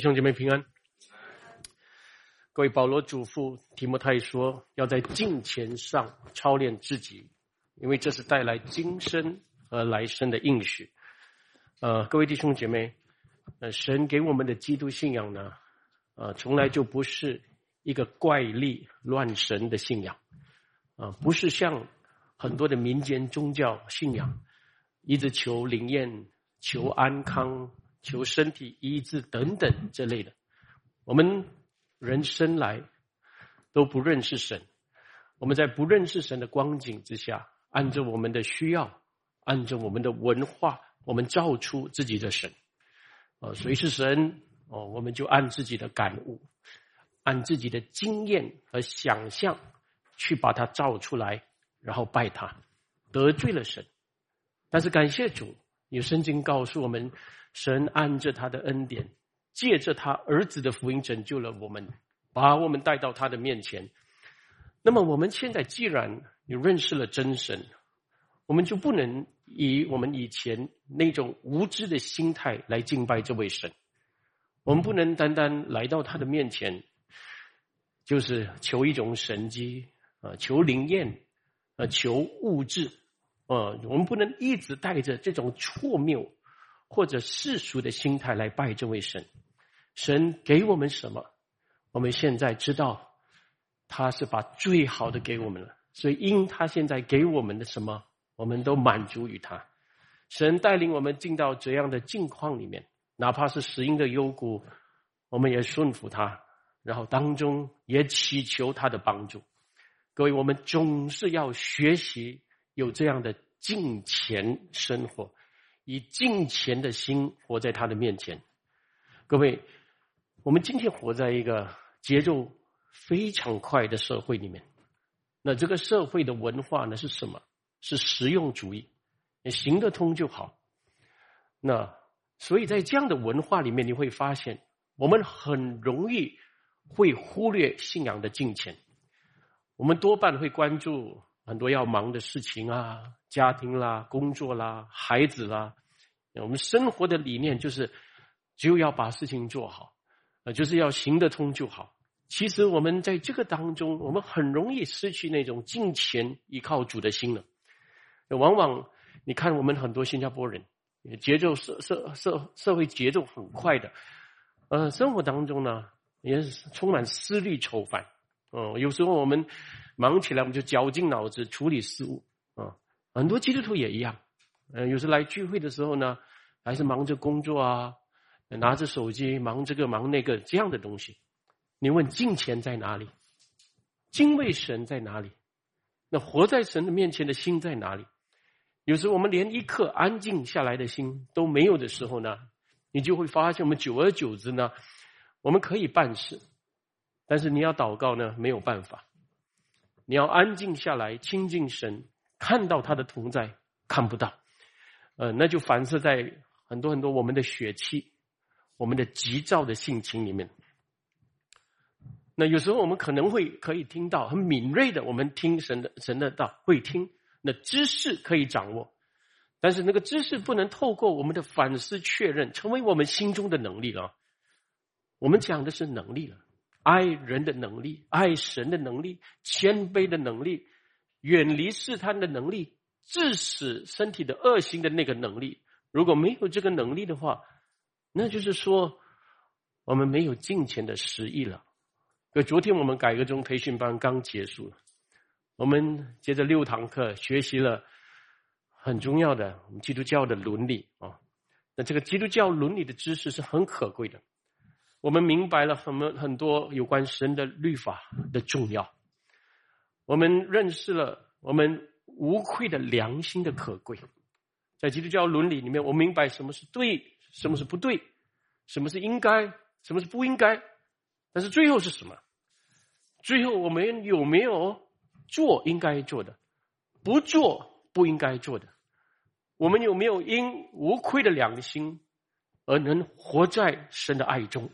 兄姐妹平安。各位保罗嘱咐提摩太说，要在敬虔上操练自己，因为这是带来今生和来生的应许。呃，各位弟兄姐妹，呃，神给我们的基督信仰呢，呃，从来就不是一个怪力乱神的信仰，啊，不是像很多的民间宗教信仰，一直求灵验、求安康。求身体医治等等这类的，我们人生来都不认识神，我们在不认识神的光景之下，按照我们的需要，按照我们的文化，我们造出自己的神。哦，谁是神？哦，我们就按自己的感悟，按自己的经验和想象去把它造出来，然后拜他，得罪了神。但是感谢主，有圣经告诉我们。神按着他的恩典，借着他儿子的福音拯救了我们，把我们带到他的面前。那么我们现在既然你认识了真神，我们就不能以我们以前那种无知的心态来敬拜这位神。我们不能单单来到他的面前，就是求一种神迹啊，求灵验啊，求物质啊。我们不能一直带着这种错谬。或者世俗的心态来拜这位神，神给我们什么？我们现在知道，他是把最好的给我们了。所以因他现在给我们的什么，我们都满足于他。神带领我们进到这样的境况里面，哪怕是死荫的幽谷，我们也顺服他，然后当中也祈求他的帮助。各位，我们总是要学习有这样的敬虔生活。以敬虔的心活在他的面前，各位，我们今天活在一个节奏非常快的社会里面。那这个社会的文化呢是什么？是实用主义，行得通就好。那所以在这样的文化里面，你会发现，我们很容易会忽略信仰的敬虔。我们多半会关注很多要忙的事情啊，家庭啦、工作啦、孩子啦。我们生活的理念就是，只有要把事情做好，呃，就是要行得通就好。其实我们在这个当中，我们很容易失去那种敬虔依靠主的心了。往往你看，我们很多新加坡人，节奏社社社社会节奏很快的，呃，生活当中呢也是充满思虑愁烦。哦，有时候我们忙起来，我们就绞尽脑汁处理事务。啊，很多基督徒也一样。嗯，有时来聚会的时候呢，还是忙着工作啊，拿着手机忙这个忙那个这样的东西。你问敬虔在哪里？敬畏神在哪里？那活在神的面前的心在哪里？有时我们连一刻安静下来的心都没有的时候呢，你就会发现，我们久而久之呢，我们可以办事，但是你要祷告呢，没有办法。你要安静下来亲近神，看到他的同在，看不到。呃，那就反射在很多很多我们的血气、我们的急躁的性情里面。那有时候我们可能会可以听到很敏锐的，我们听神的神的道会听，那知识可以掌握，但是那个知识不能透过我们的反思确认，成为我们心中的能力了。我们讲的是能力了，爱人的能力、爱神的能力、谦卑的能力、远离试探的能力。致使身体的恶行的那个能力，如果没有这个能力的话，那就是说我们没有金钱的实意了。可昨天我们改革中培训班刚结束，我们接着六堂课学习了很重要的我们基督教的伦理啊。那这个基督教伦理的知识是很可贵的，我们明白了很多很多有关神的律法的重要，我们认识了我们。无愧的良心的可贵，在基督教伦理里面，我明白什么是对，什么是不对，什么是应该，什么是不应该。但是最后是什么？最后我们有没有做应该做的，不做不应该做的？我们有没有因无愧的良心而能活在神的爱中？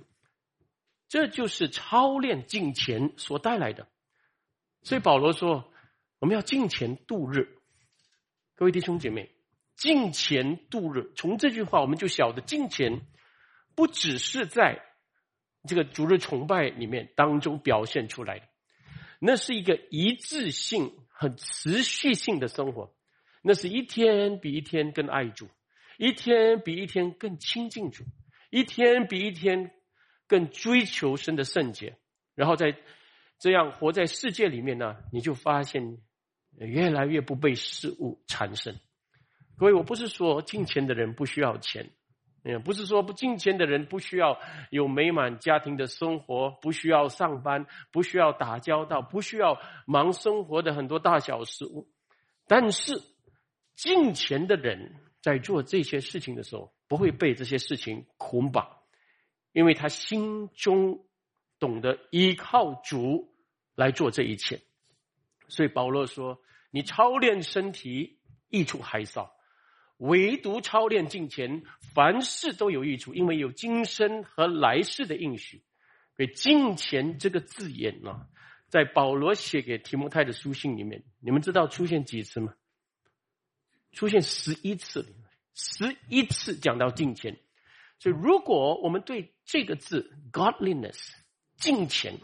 这就是操练敬虔所带来的。所以保罗说。我们要敬钱度日，各位弟兄姐妹，敬钱度日。从这句话，我们就晓得敬钱不只是在这个主日崇拜里面当中表现出来的，那是一个一致性、很持续性的生活，那是一天比一天更爱主，一天比一天更亲近主，一天比一天更追求神的圣洁，然后在这样活在世界里面呢，你就发现越来越不被事物缠身。各位，我不是说金钱的人不需要钱。嗯，不是说不金钱的人不需要有美满家庭的生活，不需要上班，不需要打交道，不需要忙生活的很多大小事物。但是，金钱的人在做这些事情的时候，不会被这些事情捆绑，因为他心中懂得依靠主来做这一切。所以保罗说：“你操练身体，益处还少。”唯独操练敬虔，凡事都有益处，因为有今生和来世的应许。所以“敬虔”这个字眼呢，在保罗写给提摩太的书信里面，你们知道出现几次吗？出现十一次，十一次讲到敬虔。所以，如果我们对这个字 “godliness” 敬虔，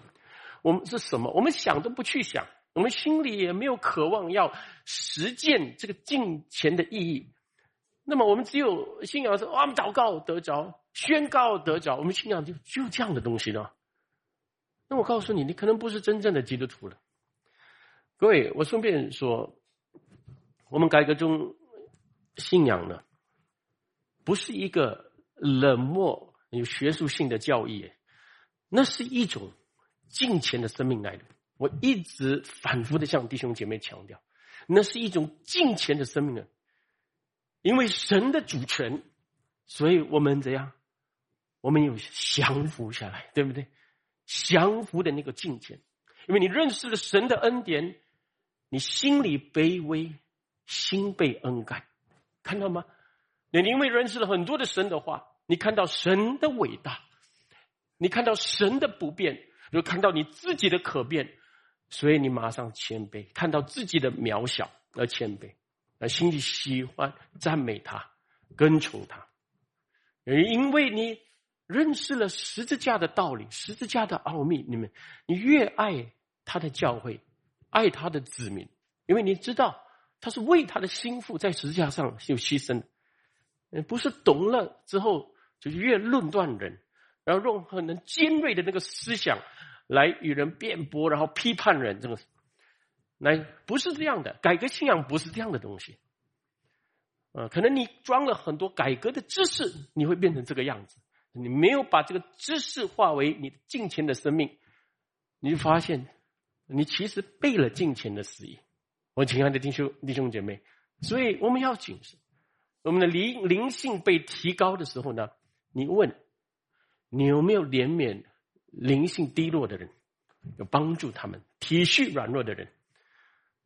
我们是什么？我们想都不去想，我们心里也没有渴望要实践这个金钱的意义。那么我们只有信仰说，我们祷告得着，宣告得着，我们信仰就就这样的东西呢。那我告诉你，你可能不是真正的基督徒了。各位，我顺便说，我们改革中信仰呢，不是一个冷漠有学术性的教义，那是一种金钱的生命来的。我一直反复的向弟兄姐妹强调，那是一种敬虔的生命啊。因为神的主权，所以我们怎样？我们有降服下来，对不对？降服的那个境界，因为你认识了神的恩典，你心里卑微，心被恩感，看到吗？你因为认识了很多的神的话，你看到神的伟大，你看到神的不变，又看到你自己的可变，所以你马上谦卑，看到自己的渺小而谦卑。而心里喜欢赞美他，跟从他，因为你认识了十字架的道理，十字架的奥秘。你们，你越爱他的教会，爱他的子民，因为你知道他是为他的心腹在十字架上就牺牲。不是懂了之后就越论断人，然后用很尖锐的那个思想来与人辩驳，然后批判人，这个。来，不是这样的，改革信仰不是这样的东西，啊，可能你装了很多改革的知识，你会变成这个样子。你没有把这个知识化为你金钱的生命，你就发现，你其实背了金钱的事意。我亲爱的弟兄弟兄姐妹，所以我们要谨慎。我们的灵灵性被提高的时候呢，你问，你有没有怜悯灵性低落的人，有帮助他们，体恤软弱的人。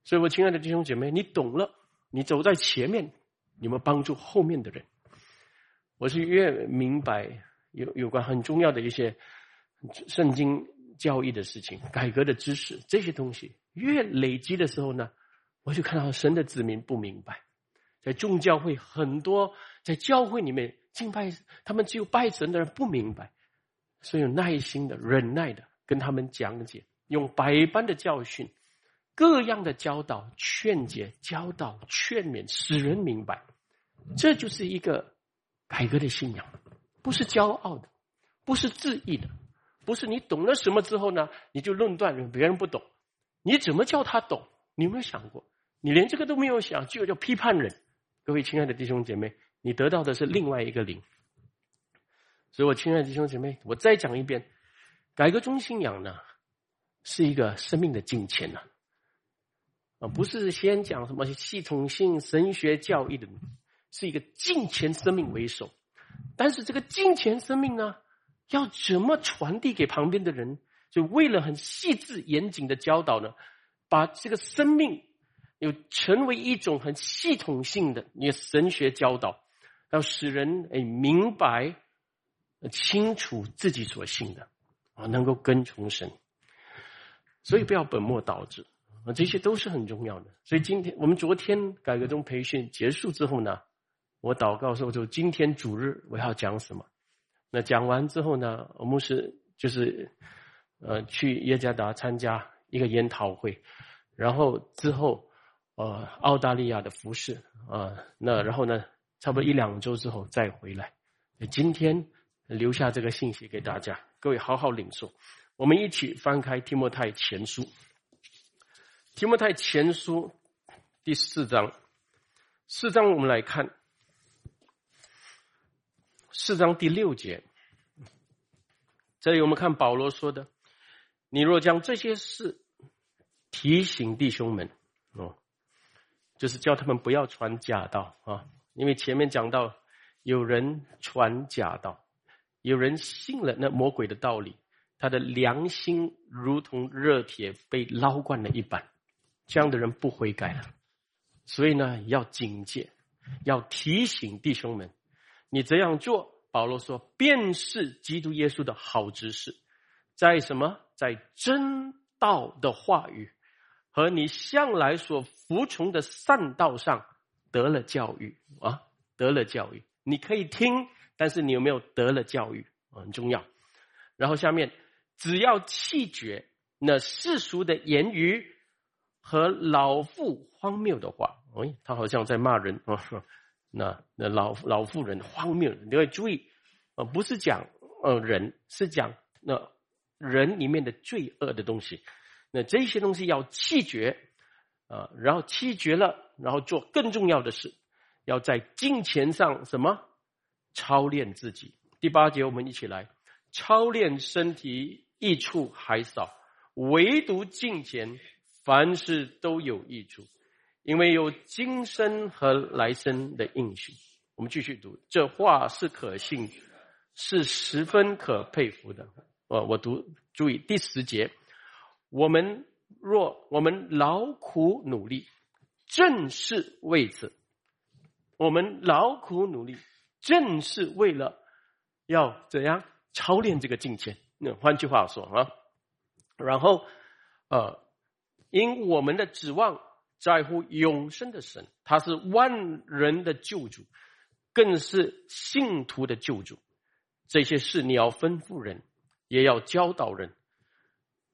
所以，我亲爱的弟兄姐妹，你懂了，你走在前面，你们帮助后面的人。我是越明白有有关很重要的一些圣经教义的事情、改革的知识这些东西，越累积的时候呢，我就看到神的子民不明白，在众教会很多在教会里面敬拜，他们只有拜神的人不明白，所以有耐心的、忍耐的跟他们讲解，用百般的教训。各样的教导、劝解、教导、劝勉，使人明白，这就是一个改革的信仰，不是骄傲的，不是自意的，不是你懂了什么之后呢，你就论断别人不懂，你怎么叫他懂？你有没有想过？你连这个都没有想，就叫批判人。各位亲爱的弟兄姐妹，你得到的是另外一个灵。所以我亲爱的弟兄姐妹，我再讲一遍，改革中信仰呢，是一个生命的金钱呐。啊，不是先讲什么系统性神学教义的，是一个金钱生命为首。但是这个金钱生命呢，要怎么传递给旁边的人？就为了很细致严谨的教导呢，把这个生命有成为一种很系统性的你神学教导，要使人哎明白清楚自己所信的啊，能够跟从神。所以不要本末倒置。啊，这些都是很重要的。所以今天我们昨天改革中培训结束之后呢，我祷告说，就今天主日我要讲什么？那讲完之后呢，我们是就是呃去耶加达参加一个研讨会，然后之后呃澳大利亚的服饰啊，那然后呢，差不多一两周之后再回来。今天留下这个信息给大家，各位好好领受。我们一起翻开提摩太前书，提摩太前书第四章，四章我们来看。四章第六节，这里我们看保罗说的：“你若将这些事提醒弟兄们，哦，就是叫他们不要传假道啊，因为前面讲到有人传假道，有人信了那魔鬼的道理，他的良心如同热铁被捞惯了一般，这样的人不悔改了，所以呢，要警戒，要提醒弟兄们。”你这样做，保罗说，便是基督耶稣的好知识，在什么？在真道的话语和你向来所服从的善道上得了教育啊，得了教育。你可以听，但是你有没有得了教育很重要。然后下面，只要弃绝那世俗的言语和老妇荒谬的话，哎，他好像在骂人 啊。那那老老妇人荒谬，你要注意，呃，不是讲呃人，是讲那人里面的罪恶的东西。那这些东西要弃绝，啊，然后弃绝了，然后做更重要的事，要在金钱上什么操练自己。第八节，我们一起来操练身体，益处还少，唯独金钱，凡事都有益处。因为有今生和来生的应许，我们继续读。这话是可信，是十分可佩服的。呃，我读，注意第十节：我们若我们劳苦努力，正是为此；我们劳苦努力，正是为了要怎样操练这个境界。那换句话说啊，然后呃，因我们的指望。在乎永生的神，他是万人的救主，更是信徒的救主。这些事你要吩咐人，也要教导人，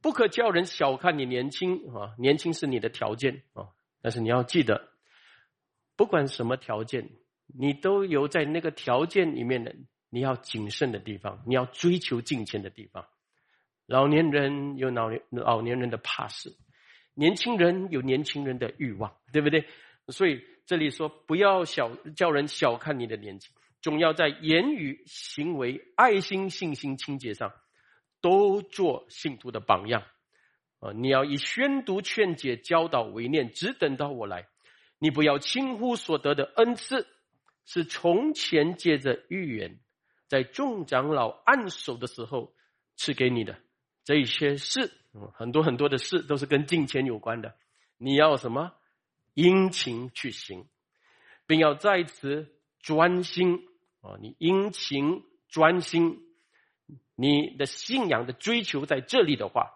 不可叫人小看你年轻啊！年轻是你的条件啊，但是你要记得，不管什么条件，你都有在那个条件里面的你要谨慎的地方，你要追求金钱的地方。老年人有老年老年人的怕事。年轻人有年轻人的欲望，对不对？所以这里说，不要小叫人小看你的年纪，总要在言语、行为、爱心、信心、清洁上，都做信徒的榜样。啊，你要以宣读、劝解、教导为念，只等到我来。你不要轻忽所得的恩赐，是从前借着预言，在众长老按手的时候赐给你的这些事。很多很多的事都是跟金钱有关的，你要什么殷勤去行，并要在此专心啊！你殷勤专心，你的信仰的追求在这里的话，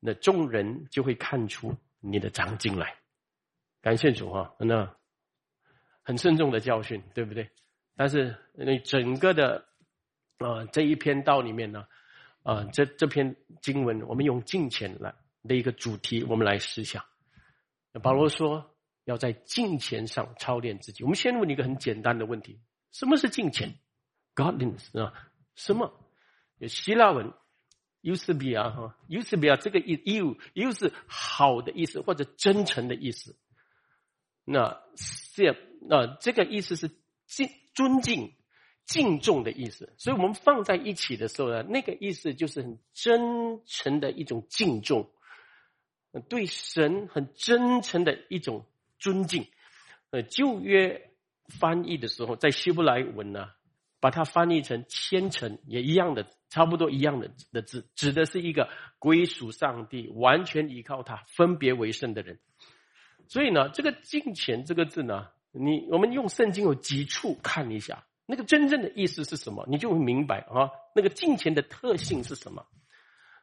那众人就会看出你的长进来。感谢主啊！那很慎重的教训，对不对？但是那整个的啊这一篇道里面呢？啊，这这篇经文，我们用金钱来的一个主题，我们来思想。保罗说要在金钱上操练自己。我们先问你一个很简单的问题：什么是金钱？Godliness 啊？什么？希腊文 u s b 啊哈 u s b 啊这个意 u 又是好的意思或者真诚的意思。那这那这个意思是敬尊敬。敬重的意思，所以我们放在一起的时候呢，那个意思就是很真诚的一种敬重，对神很真诚的一种尊敬。呃，旧约翻译的时候，在希伯来文呢，把它翻译成虔诚，也一样的，差不多一样的的字，指的是一个归属上帝、完全依靠他、分别为圣的人。所以呢，这个敬虔这个字呢，你我们用圣经有几处看一下。那个真正的意思是什么？你就会明白啊。那个金钱的特性是什么？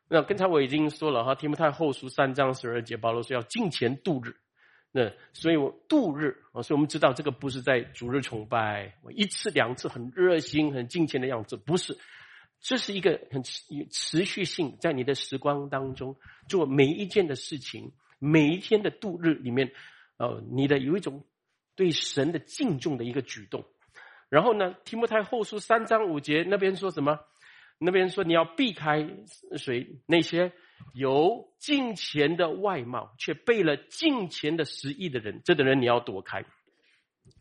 那刚才我已经说了哈，《提摩太后书》三章十二节，保罗说要金钱度日。那所以我度日啊，所以我们知道这个不是在主日崇拜，我一次两次很热心、很金钱的样子，不是这是一个很持续性，在你的时光当中做每一件的事情，每一天的度日里面，呃，你的有一种对神的敬重的一个举动。然后呢，提摩太后书三章五节那边说什么？那边说你要避开谁？那些有金钱的外貌却背了金钱的实意的人，这等人你要躲开。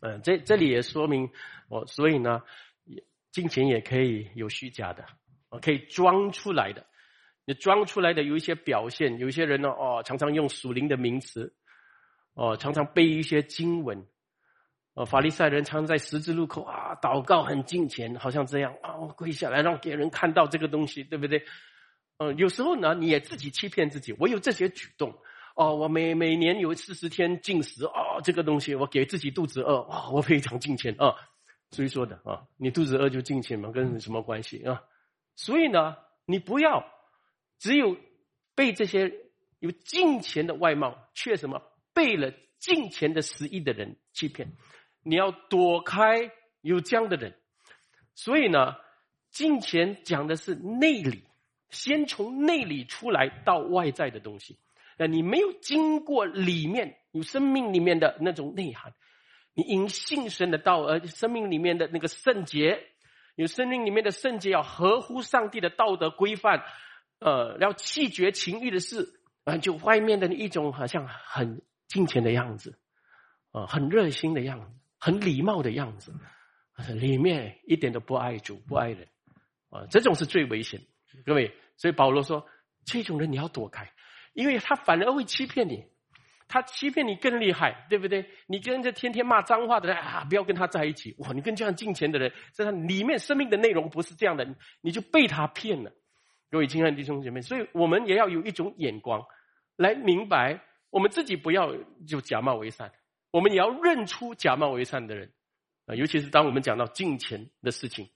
嗯，这这里也说明哦，所以呢，金钱也可以有虚假的，哦，可以装出来的。你装出来的有一些表现，有一些人呢，哦，常常用属灵的名词，哦，常常背一些经文。哦，法利赛人常在十字路口啊祷告，很敬虔，好像这样啊，我跪下来让别人看到这个东西，对不对？嗯，有时候呢，你也自己欺骗自己，我有这些举动哦，我每每年有四十天禁食哦，这个东西我给自己肚子饿哇，我非常敬虔啊，谁说的啊？你肚子饿就敬虔吗？跟什么关系啊？所以呢，你不要只有被这些有敬虔的外貌，却什么背了敬虔的实意的人欺骗。你要躲开有这样的人，所以呢，金钱讲的是内里，先从内里出来到外在的东西。那你没有经过里面有生命里面的那种内涵，你因信神的道而生命里面的那个圣洁，有生命里面的圣洁要合乎上帝的道德规范，呃，要弃绝情欲的事，啊，就外面的一种好像很金钱的样子，啊，很热心的样子。很礼貌的样子，里面一点都不爱主不爱人，啊，这种是最危险。各位，所以保罗说，这种人你要躲开，因为他反而会欺骗你，他欺骗你更厉害，对不对？你跟这天天骂脏话的人啊，不要跟他在一起。哇，你跟这样金钱的人，这他里面生命的内容不是这样的，你就被他骗了。各位亲爱的弟兄姐妹，所以我们也要有一种眼光，来明白我们自己不要就假冒为善。我们也要认出假冒为善的人，啊，尤其是当我们讲到金钱的事情。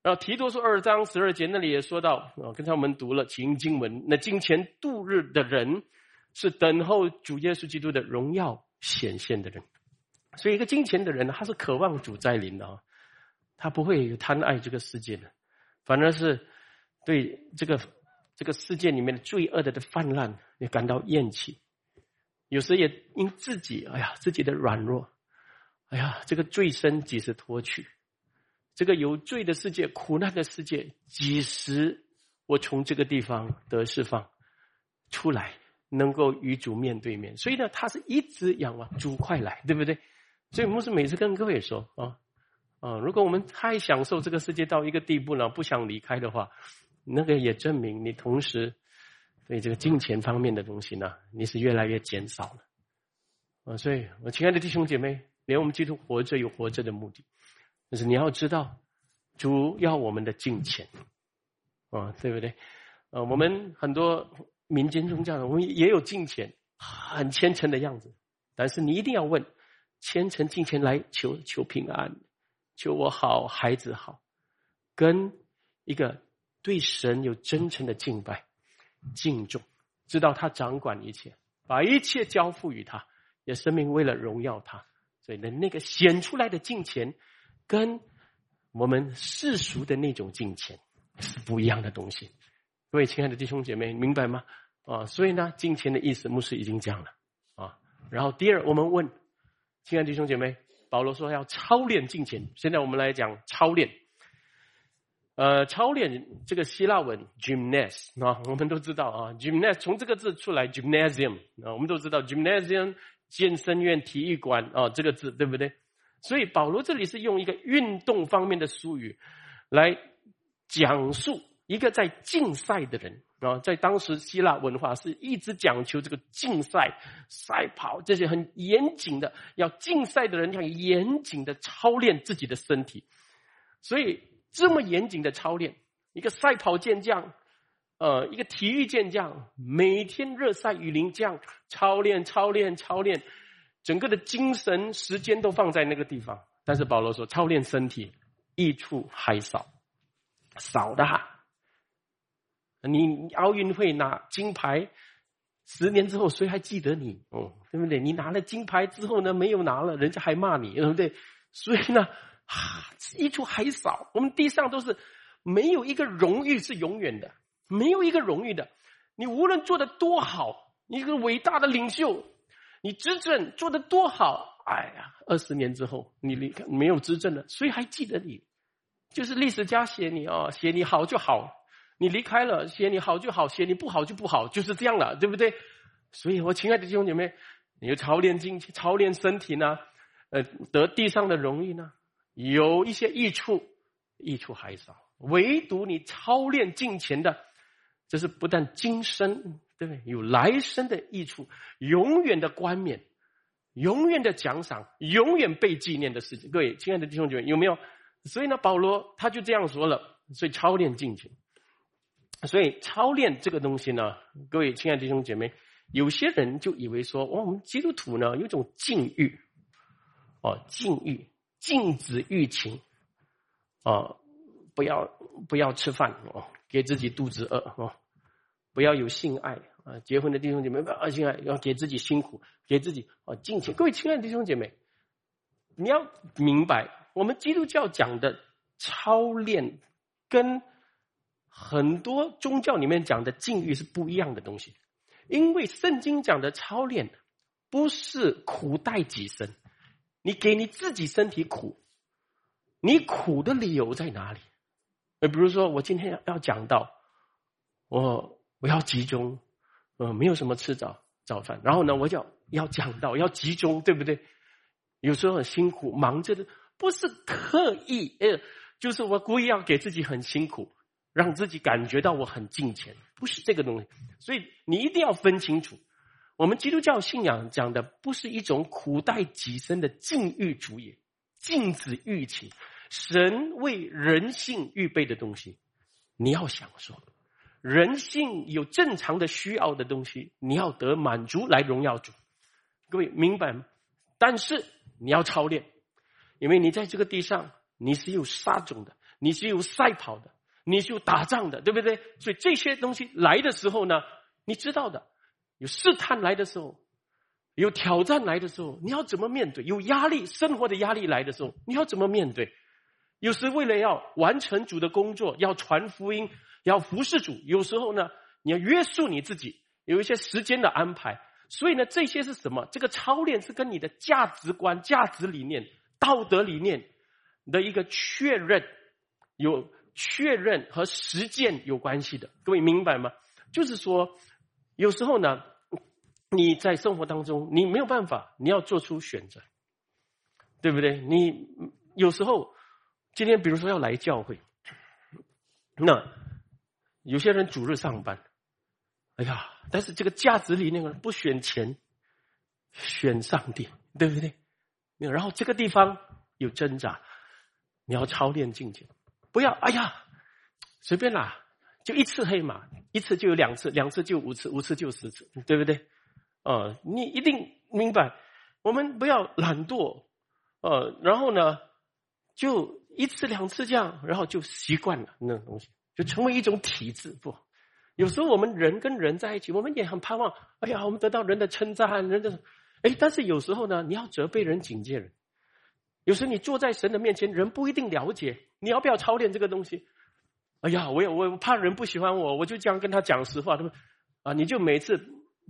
然后提多书二章十二节那里也说到，啊，刚才我们读了起因经文，那金钱度日的人，是等候主耶稣基督的荣耀显现的人。所以，一个金钱的人，他是渴望主在临的啊，他不会贪爱这个世界的，反而是对这个这个世界里面的罪恶的的泛滥也感到厌弃。有时也因自己，哎呀，自己的软弱，哎呀，这个罪身几时脱去？这个有罪的世界、苦难的世界，几时我从这个地方得释放出来，能够与主面对面？所以呢，他是一直仰望主快来，对不对？所以牧师每次跟各位说啊啊，如果我们太享受这个世界到一个地步了，不想离开的话，那个也证明你同时。所以这个金钱方面的东西呢，你是越来越减少了，啊，所以我亲爱的弟兄姐妹，连我们基督活着有活着的目的，就是你要知道，主要我们的金钱，啊，对不对？呃，我们很多民间宗教，我们也有金钱，很虔诚的样子，但是你一定要问，虔诚金钱来求求平安，求我好孩子好，跟一个对神有真诚的敬拜。敬重，知道他掌管一切，把一切交付于他，也生命为了荣耀他，所以呢，那个显出来的金钱，跟我们世俗的那种金钱是不一样的东西。各位亲爱的弟兄姐妹，明白吗？啊，所以呢，金钱的意思，牧师已经讲了啊。然后第二，我们问，亲爱的弟兄姐妹，保罗说要操练金钱，现在我们来讲操练。呃，操练这个希腊文 gymnas 啊，我们都知道啊，gymnas 从这个字出来 gymnasium 啊，我们都知道 gymnasium 健身院、体育馆啊，这个字对不对？所以保罗这里是用一个运动方面的术语来讲述一个在竞赛的人啊，在当时希腊文化是一直讲求这个竞赛、赛跑这些很严谨的，要竞赛的人要严谨的操练自己的身体，所以。这么严谨的操练，一个赛跑健将，呃，一个体育健将，每天热赛雨淋这样操练、操练、操练，整个的精神时间都放在那个地方。但是保罗说，操练身体益处还少，少的。你奥运会拿金牌，十年之后谁还记得你？哦，对不对？你拿了金牌之后呢，没有拿了，人家还骂你，对不对？所以呢。啊，益处还少。我们地上都是没有一个荣誉是永远的，没有一个荣誉的。你无论做的多好，你一个伟大的领袖，你执政做的多好，哎呀，二十年之后你离开没有执政了，谁还记得你？就是历史家写你啊，写你好就好，你离开了写你好就好，写你不好就不好，就是这样了，对不对？所以我亲爱的弟兄姐妹，你操练精气，操练身体呢，呃，得地上的荣誉呢，有一些益处，益处还少。唯独你操练金钱的，这是不但今生对不对？有来生的益处，永远的冠冕，永远的奖赏，永远被纪念的事情。各位亲爱的弟兄姐妹，有没有？所以呢，保罗他就这样说了。所以操练金钱，所以操练这个东西呢，各位亲爱的弟兄姐妹，有些人就以为说，哦，我们基督徒呢有种禁欲，哦，禁欲，禁止欲情，啊。不要不要吃饭哦，给自己肚子饿哦，不要有性爱啊！结婚的弟兄姐妹不要性爱，要给自己辛苦，给自己啊金钱。各位亲爱的弟兄姐妹，你要明白，我们基督教讲的操练，跟很多宗教里面讲的禁欲是不一样的东西。因为圣经讲的操练，不是苦待己身，你给你自己身体苦，你苦的理由在哪里？呃，比如说，我今天要要讲到，我我要集中，呃，没有什么吃早早饭，然后呢，我就要讲到要集中，对不对？有时候很辛苦，忙着的，不是刻意，呃，就是我故意要给自己很辛苦，让自己感觉到我很尽钱，不是这个东西。所以你一定要分清楚，我们基督教信仰讲的不是一种苦待己身的禁欲主义，禁止欲情。神为人性预备的东西，你要享受；人性有正常的需要的东西，你要得满足来荣耀主。各位明白吗？但是你要操练，因为你在这个地上，你是有杀种的，你是有赛跑的，你是有打仗的，对不对？所以这些东西来的时候呢，你知道的，有试探来的时候，有挑战来的时候，你要怎么面对？有压力，生活的压力来的时候，你要怎么面对？有时为了要完成主的工作，要传福音，要服侍主，有时候呢，你要约束你自己，有一些时间的安排。所以呢，这些是什么？这个操练是跟你的价值观、价值理念、道德理念的一个确认，有确认和实践有关系的。各位明白吗？就是说，有时候呢，你在生活当中，你没有办法，你要做出选择，对不对？你有时候。今天比如说要来教会，那有些人主日上班，哎呀，但是这个价值里那个不选钱，选上帝，对不对？然后这个地方有挣扎，你要操练境界，不要哎呀随便啦，就一次黑马，一次就有两次，两次就五次，五次就十次，对不对？哦，你一定明白，我们不要懒惰，呃，然后呢就。一次两次这样，然后就习惯了那种东西，就成为一种体质。不，有时候我们人跟人在一起，我们也很盼望。哎呀，我们得到人的称赞，人的哎，但是有时候呢，你要责备人、警戒人。有时你坐在神的面前，人不一定了解，你要不要操练这个东西？哎呀，我也我怕人不喜欢我，我就这样跟他讲实话。他说啊，你就每次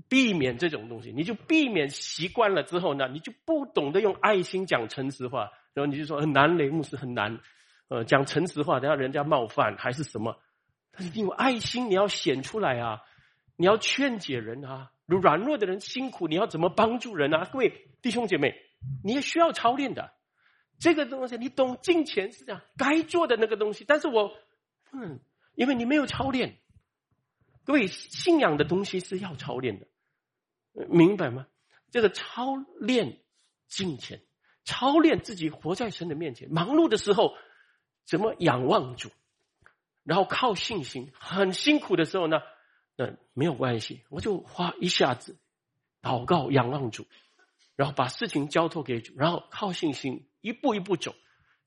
避免这种东西，你就避免习惯了之后呢，你就不懂得用爱心讲诚实话。然后你就说很难，雷牧师很难，呃，讲诚实话，等下人家冒犯还是什么？但是你有爱心，你要显出来啊！你要劝解人啊，软弱的人辛苦，你要怎么帮助人啊？各位弟兄姐妹，你也需要操练的。这个东西你懂，金钱是这样该做的那个东西，但是我，嗯，因为你没有操练。各位信仰的东西是要操练的，明白吗？这个操练金钱。操练自己活在神的面前，忙碌的时候怎么仰望主，然后靠信心。很辛苦的时候呢，那没有关系，我就花一下子祷告仰望主，然后把事情交托给主，然后靠信心一步一步走，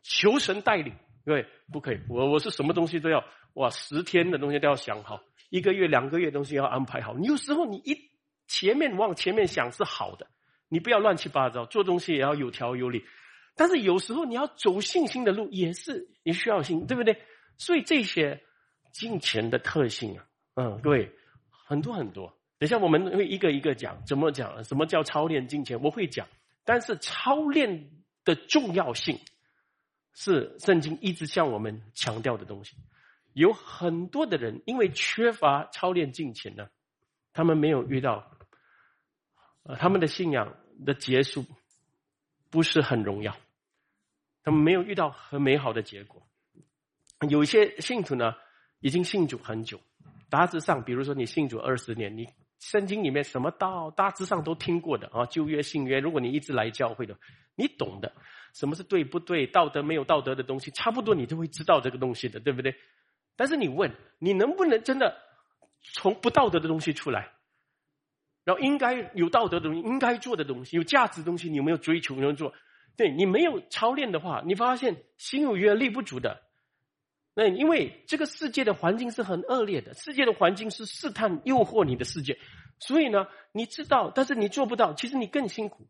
求神带领。各位不可以，我我是什么东西都要哇，十天的东西都要想好，一个月两个月东西要安排好。你有时候你一前面往前面想是好的。你不要乱七八糟，做东西也要有条有理。但是有时候你要走信心的路，也是也需要心，对不对？所以这些金钱的特性啊，嗯，各位很多很多。等下我们会一个一个讲，怎么讲？什么叫操练金钱？我会讲。但是操练的重要性是圣经一直向我们强调的东西。有很多的人因为缺乏操练金钱呢，他们没有遇到，呃，他们的信仰的结束不是很荣耀，他们没有遇到很美好的结果。有一些信徒呢，已经信主很久，大致上，比如说你信主二十年，你。圣经里面什么道大致上都听过的啊，旧约新约，如果你一直来教会的，你懂的，什么是对不对，道德没有道德的东西，差不多你都会知道这个东西的，对不对？但是你问，你能不能真的从不道德的东西出来，然后应该有道德的东西，应该做的东西，有价值的东西，你有没有追求，有没有做？对你没有操练的话，你发现心有余而力不足的。那因为这个世界的环境是很恶劣的，世界的环境是试探、诱惑你的世界，所以呢，你知道，但是你做不到，其实你更辛苦。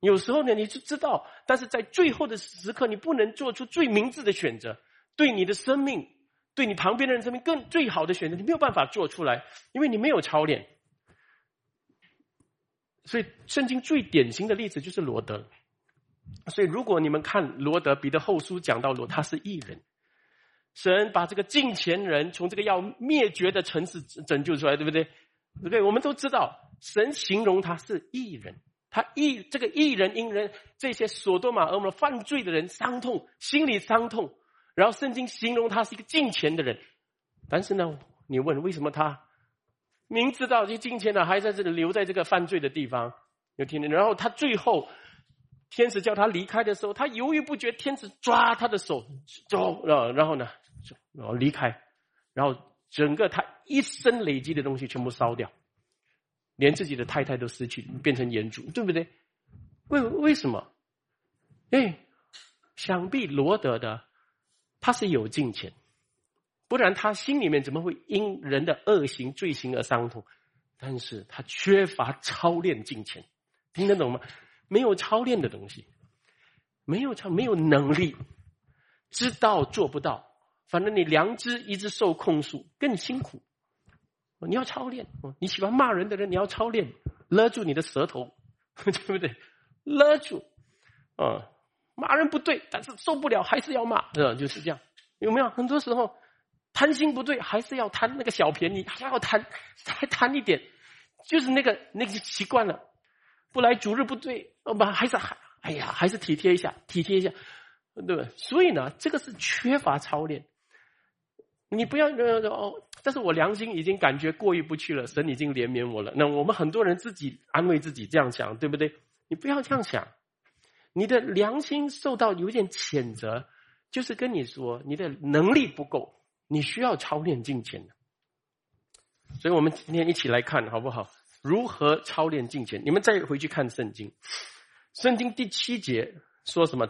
有时候呢，你是知道，但是在最后的时刻，你不能做出最明智的选择，对你的生命，对你旁边的人生命更最好的选择，你没有办法做出来，因为你没有操练。所以，圣经最典型的例子就是罗德。所以，如果你们看罗德彼得后书讲到罗，他是异人。神把这个近前人从这个要灭绝的城市拯救出来，对不对？对不对？我们都知道，神形容他是异人，他异这个异人因人这些所多玛俄摩犯罪的人伤痛，心里伤痛。然后圣经形容他是一个近前的人，但是呢，你问为什么他明知道这近前的还在这里留在这个犯罪的地方？有听见？然后他最后。天使叫他离开的时候，他犹豫不决。天使抓他的手，走，然后然后呢，然后离开，然后整个他一生累积的东西全部烧掉，连自己的太太都失去，变成岩柱，对不对？为为什么？哎，想必罗德的他是有金钱，不然他心里面怎么会因人的恶行罪行而伤痛？但是他缺乏操练金钱，听得懂吗？没有操练的东西，没有操，没有能力，知道做不到，反正你良知一直受控诉，更辛苦。你要操练，你喜欢骂人的人，你要操练，勒住你的舌头，对不对？勒住，啊，骂人不对，但是受不了还是要骂，是吧？就是这样，有没有？很多时候贪心不对，还是要贪那个小便宜，还要贪，再贪一点，就是那个那个习惯了。不来主日不对，哦不，还是还，哎呀，还是体贴一下，体贴一下，对不对？所以呢，这个是缺乏操练。你不要哦，但是我良心已经感觉过意不去了，神已经怜悯我了。那我们很多人自己安慰自己这样想，对不对？你不要这样想，你的良心受到有点谴责，就是跟你说你的能力不够，你需要操练金钱的。所以我们今天一起来看好不好？如何操练金钱？你们再回去看圣经，圣经第七节说什么？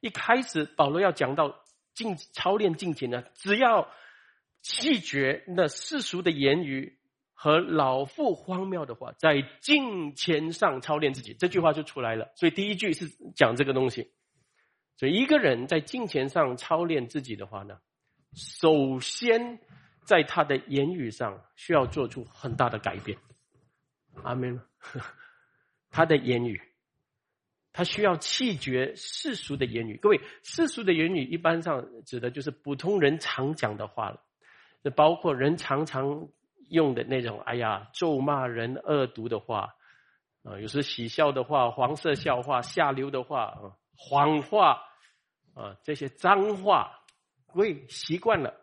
一开始保罗要讲到进操练金钱呢，只要弃绝那世俗的言语和老妇荒谬的话，在金钱上操练自己，这句话就出来了。所以第一句是讲这个东西。所以一个人在金钱上操练自己的话呢，首先在他的言语上需要做出很大的改变。阿门。他的言语，他需要弃绝世俗的言语。各位，世俗的言语一般上指的就是普通人常讲的话了，这包括人常常用的那种“哎呀”咒骂人、恶毒的话啊，有时喜笑的话、黄色笑话、下流的话啊、谎话啊，这些脏话，喂习惯了。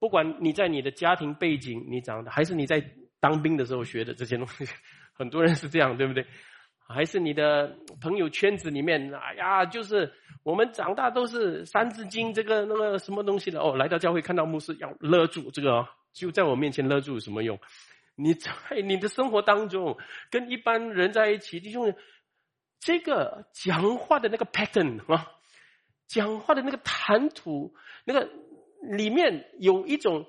不管你在你的家庭背景你长的，还是你在当兵的时候学的这些东西。很多人是这样，对不对？还是你的朋友圈子里面，哎呀，就是我们长大都是三字经这个那个什么东西的哦。来到教会看到牧师要勒住这个，就在我面前勒住有什么用？你在你的生活当中跟一般人在一起，就用这个讲话的那个 pattern 啊，讲话的那个谈吐，那个里面有一种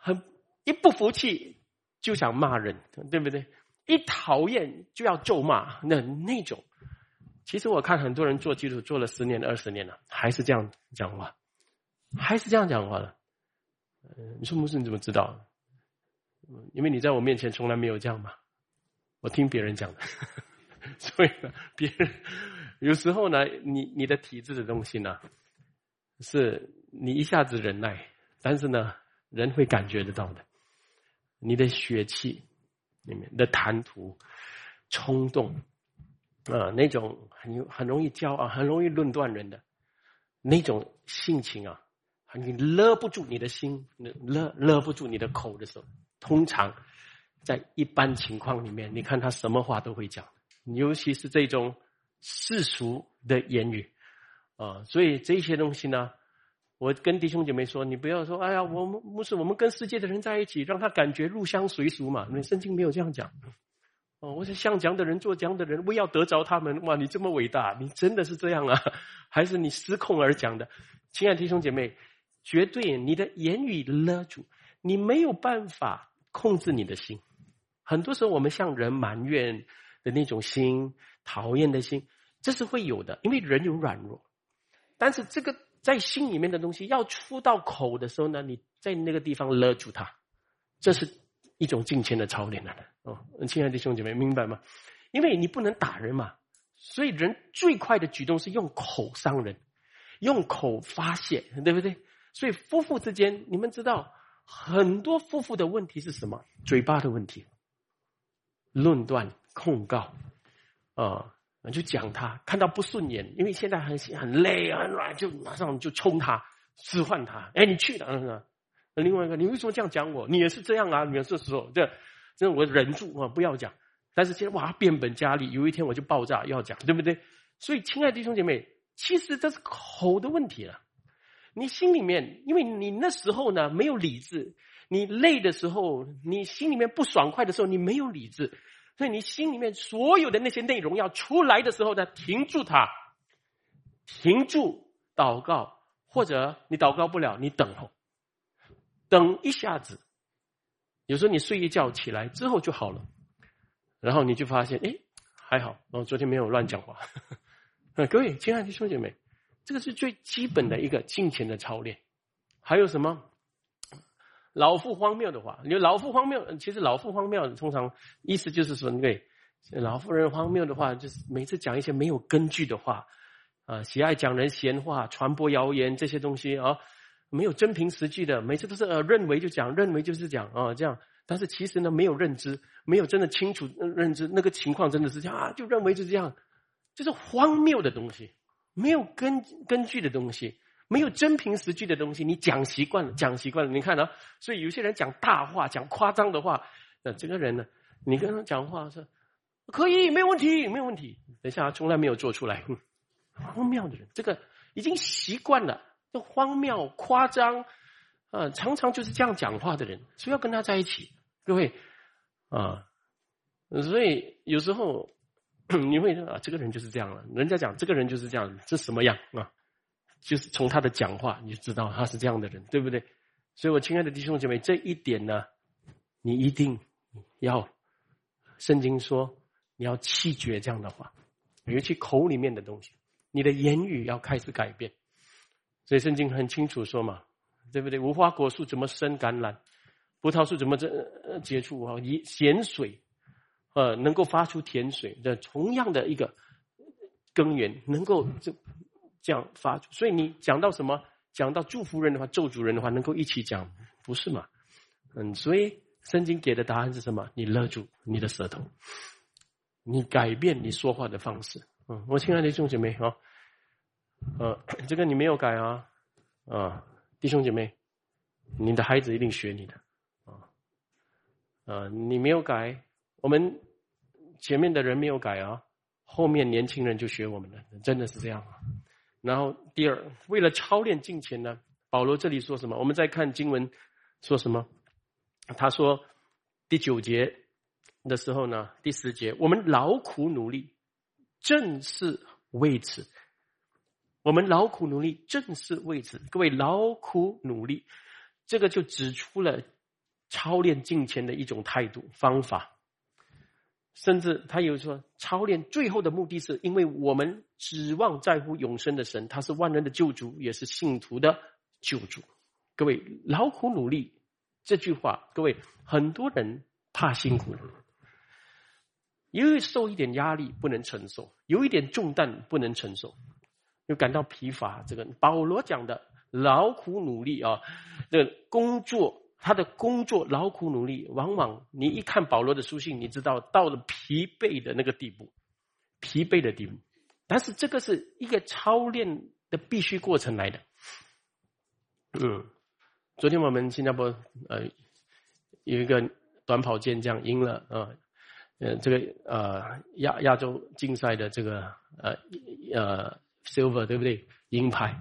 很一不服气就想骂人，对不对？一讨厌就要咒骂，那那种，其实我看很多人做基础做了十年、二十年了，还是这样讲话，还是这样讲话的。你说牧师你怎么知道？因为你在我面前从来没有这样嘛，我听别人讲的，所以呢，别人有时候呢，你你的体质的东西呢，是你一下子忍耐，但是呢，人会感觉得到的，你的血气里面的谈吐、冲动啊，那种很很容易骄傲、很容易论断人的那种性情啊，你勒不住你的心，勒勒不住你的口的时候。通常，在一般情况里面，你看他什么话都会讲，尤其是这种世俗的言语，啊，所以这些东西呢，我跟弟兄姐妹说，你不要说，哎呀，我们不是我们跟世界的人在一起，让他感觉入乡随俗嘛。你圣经没有这样讲，哦，我是像讲的人做讲的人，我要得着他们。哇，你这么伟大，你真的是这样啊？还是你失控而讲的？亲爱的弟兄姐妹，绝对你的言语勒住，你没有办法。控制你的心，很多时候我们向人埋怨的那种心、讨厌的心，这是会有的，因为人有软弱。但是这个在心里面的东西要出到口的时候呢，你在那个地方勒住它，这是一种金钱的操练了。哦，亲爱的弟兄姐妹，明白吗？因为你不能打人嘛，所以人最快的举动是用口伤人，用口发泄，对不对？所以夫妇之间，你们知道。很多夫妇的问题是什么？嘴巴的问题，论断、控告，啊，就讲他看到不顺眼，因为现在很很累很软，就马上就冲他，使唤他。哎，你去了，另外一个，你为什么这样讲我？你也是这样啊？你这时候，这这我忍住啊，不要讲。但是现在哇，变本加厉，有一天我就爆炸要讲，对不对？所以，亲爱的弟兄姐妹，其实这是口的问题了。你心里面，因为你那时候呢没有理智，你累的时候，你心里面不爽快的时候，你没有理智，所以你心里面所有的那些内容要出来的时候呢，停住它，停住祷告，或者你祷告不了，你等候，等一下子，有时候你睡一觉起来之后就好了，然后你就发现，哎，还好，我昨天没有乱讲话。各位亲爱的兄弟姐妹。这个是最基本的一个金钱的操练，还有什么？老妇荒谬的话，你说老妇荒谬，其实老妇荒谬通常意思就是说，对老妇人荒谬的话，就是每次讲一些没有根据的话，啊，喜爱讲人闲话，传播谣言这些东西啊，没有真凭实据的，每次都是呃认为就讲，认为就是讲啊这样，但是其实呢没有认知，没有真的清楚认知那个情况真的是这样啊，就认为就这样，就是荒谬的东西。没有根根据的东西，没有真凭实据的东西，你讲习惯了，讲习惯了。你看啊，所以有些人讲大话，讲夸张的话，那这个人呢，你跟他讲话是可以，没有问题，没有问题。等一下，从来没有做出来，荒谬的人，这个已经习惯了，这荒谬、夸张，啊，常常就是这样讲话的人，所以要跟他在一起，各位啊，所以有时候。你会说啊，这个人就是这样了。人家讲这个人就是这样，这什么样啊？就是从他的讲话你就知道他是这样的人，对不对？所以，我亲爱的弟兄姐妹，这一点呢，你一定要圣经说你要弃绝这样的话，尤其口里面的东西，你的言语要开始改变。所以，圣经很清楚说嘛，对不对？无花果树怎么生橄榄？葡萄树怎么这结出啊？以咸水。呃，能够发出甜水的同样的一个根源，能够这这样发出。所以你讲到什么？讲到祝福人的话，咒主人的话，能够一起讲，不是吗？嗯，所以圣经给的答案是什么？你勒住你的舌头，你改变你说话的方式。嗯，我亲爱的弟兄姐妹啊，呃，这个你没有改啊，啊，弟兄姐妹，你的孩子一定学你的啊，啊，你没有改。我们前面的人没有改啊，后面年轻人就学我们了，真的是这样啊。然后第二，为了操练金钱呢，保罗这里说什么？我们再看经文说什么？他说第九节的时候呢，第十节，我们劳苦努力，正是为此。我们劳苦努力，正是为此。各位劳苦努力，这个就指出了操练金钱的一种态度方法。甚至他有说，操练最后的目的是，因为我们指望在乎永生的神，他是万人的救主，也是信徒的救主。各位，劳苦努力这句话，各位很多人怕辛苦，因为受一点压力不能承受，有一点重担不能承受，就感到疲乏。这个保罗讲的劳苦努力啊，这工作他的工作劳苦努力，往往你一看保罗的书信，你知道到了疲惫的那个地步，疲惫的地步。但是这个是一个操练的必须过程来的，嗯。昨天我们新加坡呃有一个短跑健将赢了啊，呃这个呃亚亚洲竞赛的这个呃呃 silver 对不对？银牌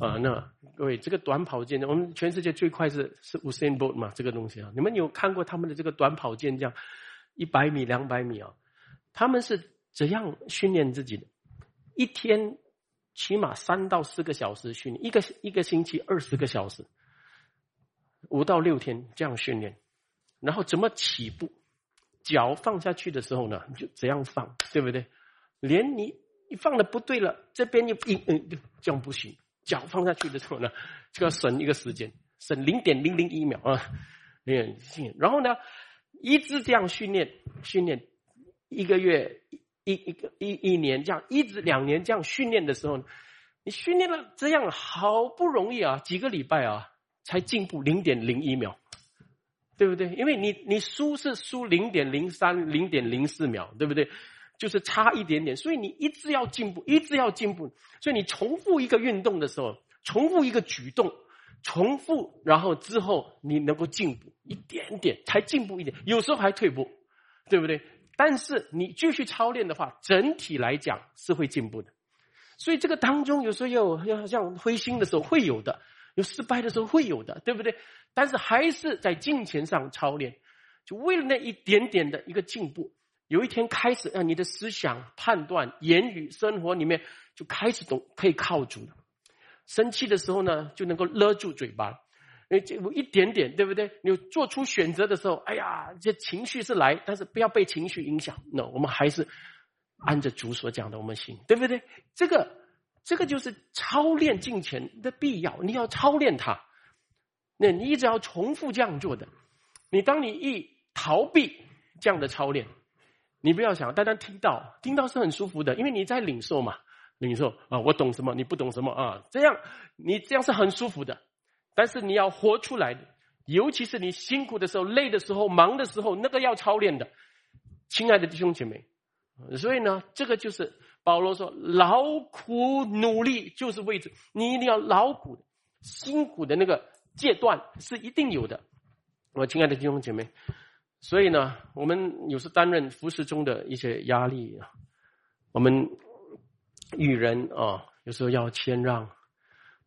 啊，那各位这个短跑健将，我们全世界最快是是 Usain Bolt 嘛？这个东西啊，你们有看过他们的这个短跑健将一百米、两百米啊？他们是怎样训练自己的？一天起码三到四个小时训练，一个一个星期二十个小时。五到六天这样训练，然后怎么起步？脚放下去的时候呢，就怎样放，对不对？连你你放的不对了，这边又一嗯，这样不行。脚放下去的时候呢，就要省一个时间，省零点零零一秒啊。练然后呢，一直这样训练，训练一个月一一个一一年这样，一直两年这样训练的时候，你训练了这样好不容易啊，几个礼拜啊。才进步零点零一秒，对不对？因为你你输是输零点零三、零点零四秒，对不对？就是差一点点，所以你一直要进步，一直要进步。所以你重复一个运动的时候，重复一个举动，重复，然后之后你能够进步一点点，才进步一点，有时候还退步，对不对？但是你继续操练的话，整体来讲是会进步的。所以这个当中有时候要要像灰心的时候会有的。有失败的时候会有的，对不对？但是还是在金钱上操练，就为了那一点点的一个进步。有一天开始，让你的思想、判断、言语、生活里面就开始懂可以靠主了。生气的时候呢，就能够勒住嘴巴。哎，这一点点，对不对？你做出选择的时候，哎呀，这情绪是来，但是不要被情绪影响。那我们还是按着主所讲的，我们行，对不对？这个。这个就是操练金钱的必要，你要操练它。那你一直要重复这样做的。你当你一逃避这样的操练，你不要想单单听到，听到是很舒服的，因为你在领受嘛，领受啊，我懂什么，你不懂什么啊，这样你这样是很舒服的。但是你要活出来，尤其是你辛苦的时候、累的时候、忙的时候，那个要操练的，亲爱的弟兄姐妹。所以呢，这个就是。保罗说：“劳苦努力就是位置，你一定要劳苦、辛苦的那个阶段是一定有的。”我亲爱的弟兄姐妹，所以呢，我们有时担任服侍中的一些压力啊，我们与人啊，有时候要谦让，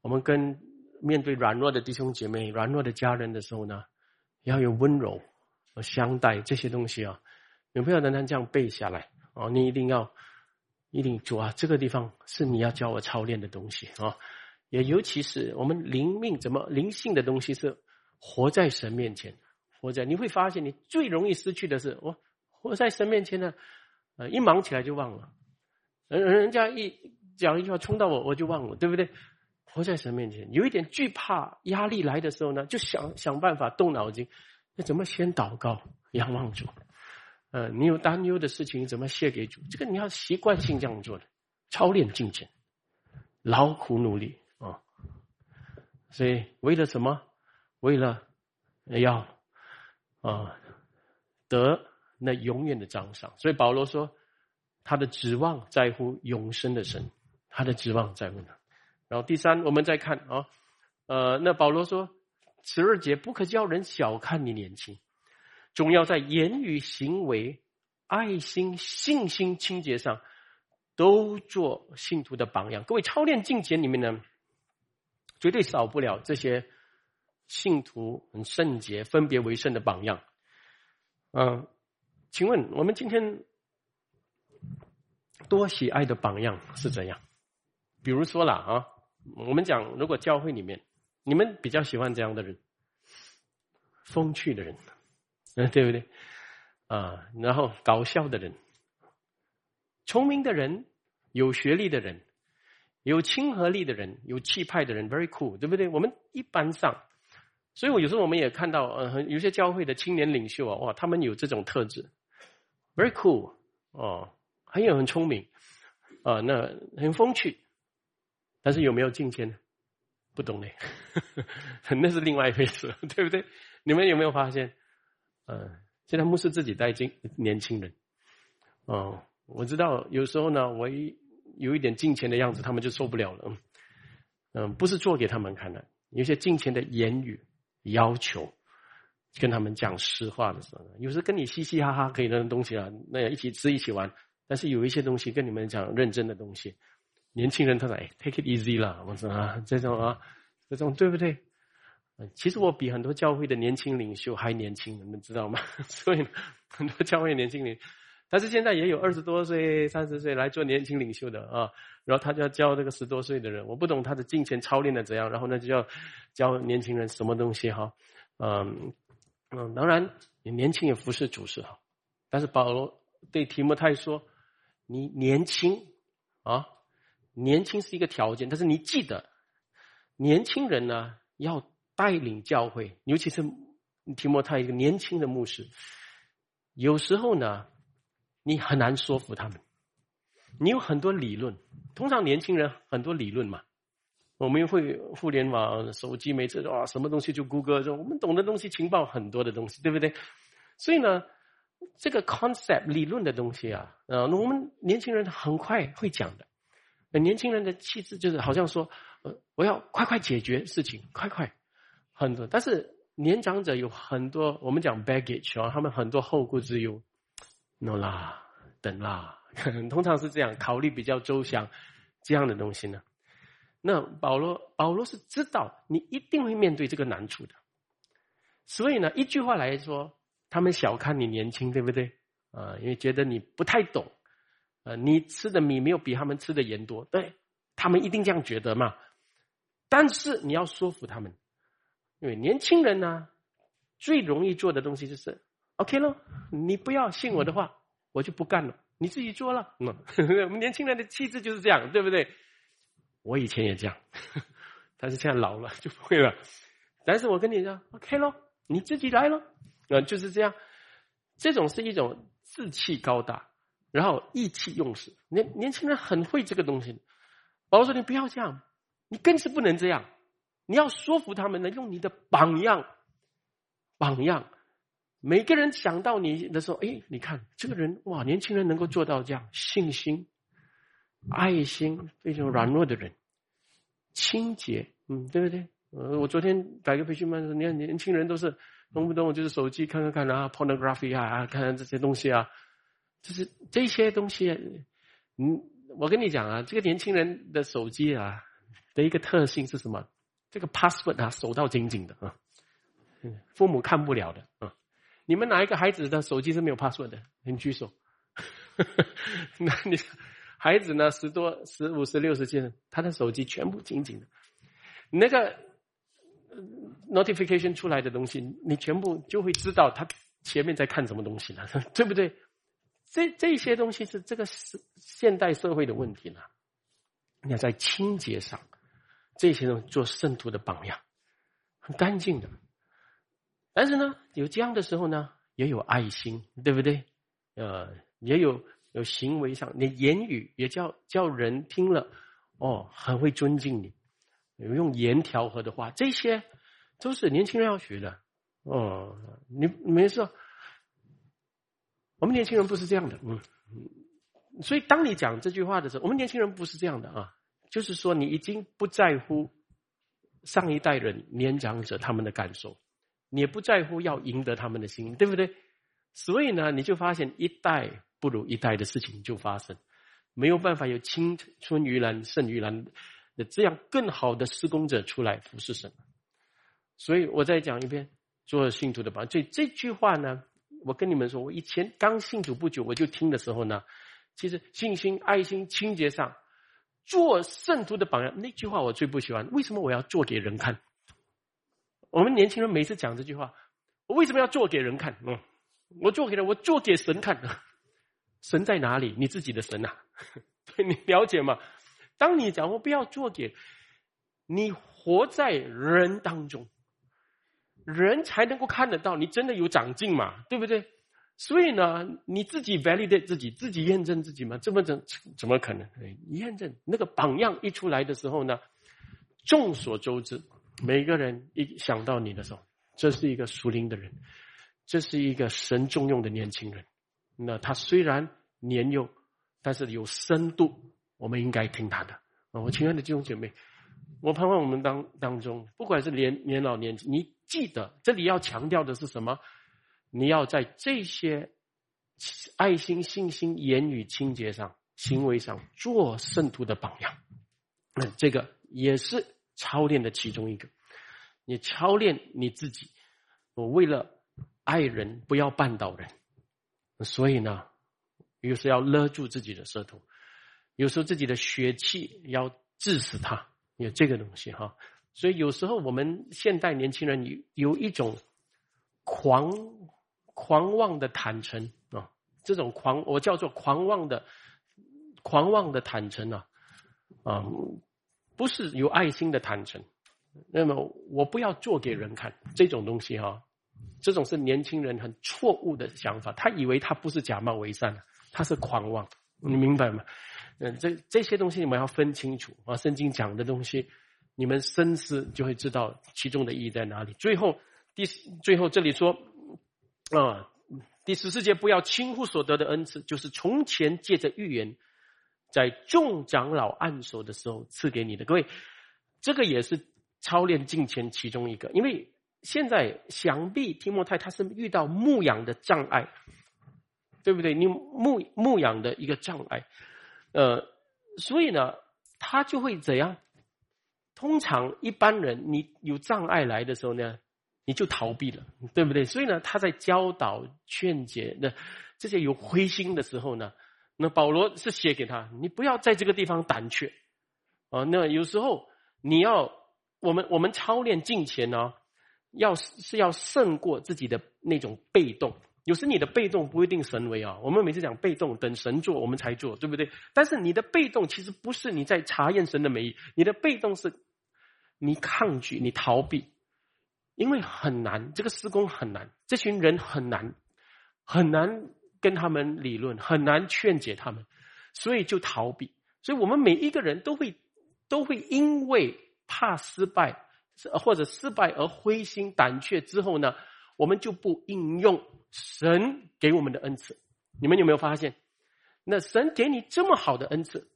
我们跟面对软弱的弟兄姐妹、软弱的家人的时候呢，要有温柔和相待这些东西啊，你不要单单这样背下来啊，你一定要。一定主啊，这个地方是你要教我操练的东西啊！也尤其是我们灵命怎么灵性的东西是活在神面前，活在你会发现你最容易失去的是我活在神面前呢，呃，一忙起来就忘了，人人家一讲一句话冲到我我就忘了，对不对？活在神面前，有一点惧怕压力来的时候呢，就想想办法动脑筋，那怎么先祷告仰望主？呃，你有担忧的事情怎么卸给主？这个你要习惯性这样做的，操练精神，劳苦努力啊。所以为了什么？为了要啊得那永远的奖赏。所以保罗说，他的指望在乎永生的神，他的指望在乎他。然后第三，我们再看啊，呃，那保罗说，十二节不可叫人小看你年轻。总要在言语、行为、爱心、信心、清洁上，都做信徒的榜样。各位操练敬虔里面呢，绝对少不了这些信徒很圣洁、分别为圣的榜样。嗯，请问我们今天多喜爱的榜样是怎样？比如说了啊，我们讲，如果教会里面你们比较喜欢这样的人，风趣的人。嗯，对不对？啊，然后搞笑的人，聪明的人，有学历的人，有亲和力的人，有气派的人，very cool，对不对？我们一般上所以我有时候我们也看到，呃，有些教会的青年领袖啊，哇，他们有这种特质，very cool，哦，很有很聪明，啊，那很风趣，但是有没有进前呢？不懂嘞，那是另外一回事，对不对？你们有没有发现？嗯，现在牧师自己带进年轻人，哦，我知道有时候呢，我一有一点金钱的样子，他们就受不了了。嗯，不是做给他们看的，有些金钱的言语要求，跟他们讲实话的时候，有时跟你嘻嘻哈哈可以的东西啊，那一起吃一起玩，但是有一些东西跟你们讲认真的东西。年轻人他说：“哎，take it easy 了，我说啊，这种啊，这种对不对？其实我比很多教会的年轻领袖还年轻，你们知道吗？所以很多教会年轻领，但是现在也有二十多岁、三十岁来做年轻领袖的啊。然后他就要教这个十多岁的人，我不懂他的金钱操练的怎样，然后呢就要教年轻人什么东西哈？嗯嗯，当然年轻也服侍主是哈，但是保罗对提摩太说：你年轻啊。”年轻是一个条件，但是你记得，年轻人呢要带领教会，尤其是提摩太一个年轻的牧师，有时候呢，你很难说服他们。你有很多理论，通常年轻人很多理论嘛。我们会互联网、手机，每次啊，什么东西就谷歌，我们懂的东西、情报很多的东西，对不对？所以呢，这个 concept 理论的东西啊，呃，我们年轻人很快会讲的。年轻人的气质就是好像说，呃，我要快快解决事情，快快很多。但是年长者有很多，我们讲 baggage 啊，他们很多后顾之忧，no 啦，等啦，通常是这样，考虑比较周详这样的东西呢。那保罗，保罗是知道你一定会面对这个难处的，所以呢，一句话来说，他们小看你年轻，对不对？啊，因为觉得你不太懂。呃，你吃的米没有比他们吃的盐多，对他们一定这样觉得嘛？但是你要说服他们，因为年轻人呢，最容易做的东西就是 OK 咯，你不要信我的话，我就不干了，你自己做了。嗯，我们年轻人的气质就是这样，对不对？我以前也这样，但是现在老了就不会了。但是我跟你说 OK 咯，你自己来咯。啊，就是这样，这种是一种志气高大。然后意气用事，年年轻人很会这个东西。保罗说：“你不要这样，你更是不能这样。你要说服他们呢，用你的榜样，榜样。每个人想到你的时候，哎，你看这个人哇，年轻人能够做到这样，信心、爱心，非常软弱的人，清洁，嗯，对不对？呃，我昨天改个培训班说，你看年轻人都是动不动就是手机看看看啊，pornography 啊，看看这些东西啊。”就是这些东西，嗯，我跟你讲啊，这个年轻人的手机啊的一个特性是什么？这个 password 啊，守到紧紧的啊，父母看不了的啊。你们哪一个孩子的手机是没有 pass 的？请举手。那你孩子呢？十多、十五、十六、十七，他的手机全部紧紧的，那个 notification 出来的东西，你全部就会知道他前面在看什么东西了，对不对？这这些东西是这个是现代社会的问题呢。你要在清洁上，这些东西做圣徒的榜样，很干净的。但是呢，有这样的时候呢，也有爱心，对不对？呃，也有有行为上，你言语也叫叫人听了哦，很会尊敬你。有用言调和的话，这些都是年轻人要学的。哦，你没事。我们年轻人不是这样的，嗯，所以当你讲这句话的时候，我们年轻人不是这样的啊，就是说你已经不在乎上一代人年长者他们的感受，你也不在乎要赢得他们的心，对不对？所以呢，你就发现一代不如一代的事情就发生，没有办法有青春于蓝胜于蓝的这样更好的施工者出来服侍神。所以我再讲一遍，做信徒的榜样，所以这句话呢。我跟你们说，我以前刚信主不久，我就听的时候呢，其实信心、爱心、清洁上，做圣徒的榜样，那句话我最不喜欢。为什么我要做给人看？我们年轻人每次讲这句话，我为什么要做给人看？嗯，我做给人，我做给神看。神在哪里？你自己的神 呐？你了解吗？当你讲我不要做给，你活在人当中。人才能够看得到你真的有长进嘛，对不对？所以呢，你自己 validate 自己，自己验证自己嘛，这么怎怎么可能？验证那个榜样一出来的时候呢，众所周知，每个人一想到你的时候，这是一个属灵的人，这是一个神重用的年轻人。那他虽然年幼，但是有深度，我们应该听他的啊！我亲爱的弟兄姐妹，我盼望我们当当中，不管是年年老年轻，你记得这里要强调的是什么？你要在这些爱心、信心、言语、清洁上、行为上做圣徒的榜样。那这个也是操练的其中一个。你操练你自己，我为了爱人，不要绊倒人。所以呢，有时要勒住自己的舌头，有时候自己的血气要致死他，有这个东西哈。所以有时候我们现代年轻人有有一种狂。狂妄的坦诚啊，这种狂我叫做狂妄的狂妄的坦诚啊，啊，不是有爱心的坦诚。那么我不要做给人看这种东西哈，这种是年轻人很错误的想法。他以为他不是假冒伪善，他是狂妄，你明白吗？嗯，这这些东西你们要分清楚啊。圣经讲的东西，你们深思就会知道其中的意义在哪里。最后第最后这里说。啊，第十四节不要轻忽所得的恩赐，就是从前借着预言，在众长老按手的时候赐给你的。各位，这个也是操练敬虔其中一个。因为现在想必提摩太他是遇到牧养的障碍，对不对？你牧牧养的一个障碍，呃，所以呢，他就会怎样？通常一般人，你有障碍来的时候呢？你就逃避了，对不对？所以呢，他在教导、劝解那这些有灰心的时候呢，那保罗是写给他：你不要在这个地方胆怯啊。那有时候你要我们我们操练敬前呢，要是要胜过自己的那种被动。有时你的被动不一定神为啊。我们每次讲被动，等神做我们才做，对不对？但是你的被动其实不是你在查验神的美意，你的被动是你抗拒、你逃避。因为很难，这个施工很难，这群人很难，很难跟他们理论，很难劝解他们，所以就逃避。所以我们每一个人都会都会因为怕失败或者失败而灰心胆怯之后呢，我们就不应用神给我们的恩赐。你们有没有发现？那神给你这么好的恩赐，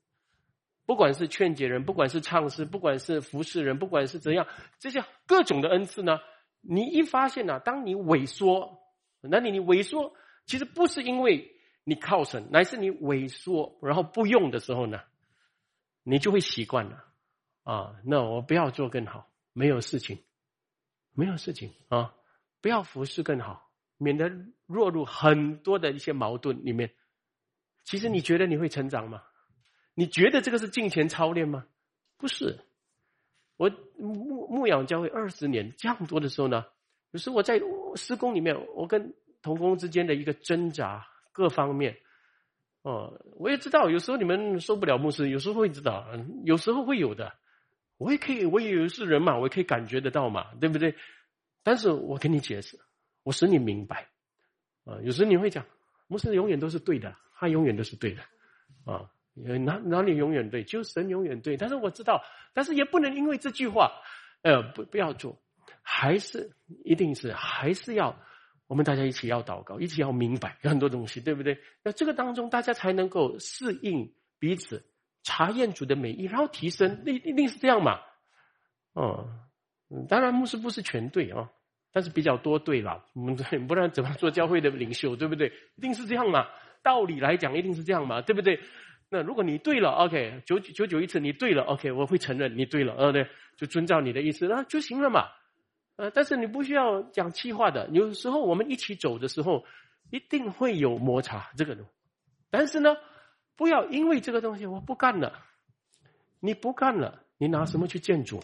不管是劝解人，不管是唱诗，不管是服侍人，不管是怎样，这些各种的恩赐呢？你一发现呢，当你萎缩，那你你萎缩，其实不是因为你靠神，乃是你萎缩，然后不用的时候呢，你就会习惯了啊。那我不要做更好，没有事情，没有事情啊，不要服侍更好，免得落入很多的一些矛盾里面。其实你觉得你会成长吗？你觉得这个是金钱操练吗？不是。我牧牧养教会二十年这样多的时候呢，有时我在施工里面，我跟同工之间的一个挣扎，各方面，哦，我也知道，有时候你们受不了牧师，有时候会知道，有时候会有的，我也可以，我也是人嘛，我也可以感觉得到嘛，对不对？但是我跟你解释，我使你明白，啊，有时你会讲，牧师永远都是对的，他永远都是对的，啊。哪哪里永远对，就神永远对。但是我知道，但是也不能因为这句话，呃，不不要做，还是一定是还是要我们大家一起要祷告，一起要明白有很多东西，对不对？那这个当中大家才能够适应彼此，查验主的美意，然后提升，那一定是这样嘛？哦，当然牧师不是全对啊，但是比较多对了。我们不然怎么做教会的领袖，对不对？一定是这样嘛？道理来讲，一定是这样嘛？对不对？那如果你对了，OK，九九九一次，你对了，OK，我会承认你对了，呃，对，就遵照你的意思，那就行了嘛，呃，但是你不需要讲气话的，有时候我们一起走的时候，一定会有摩擦，这个的，但是呢，不要因为这个东西我不干了，你不干了，你拿什么去建筑？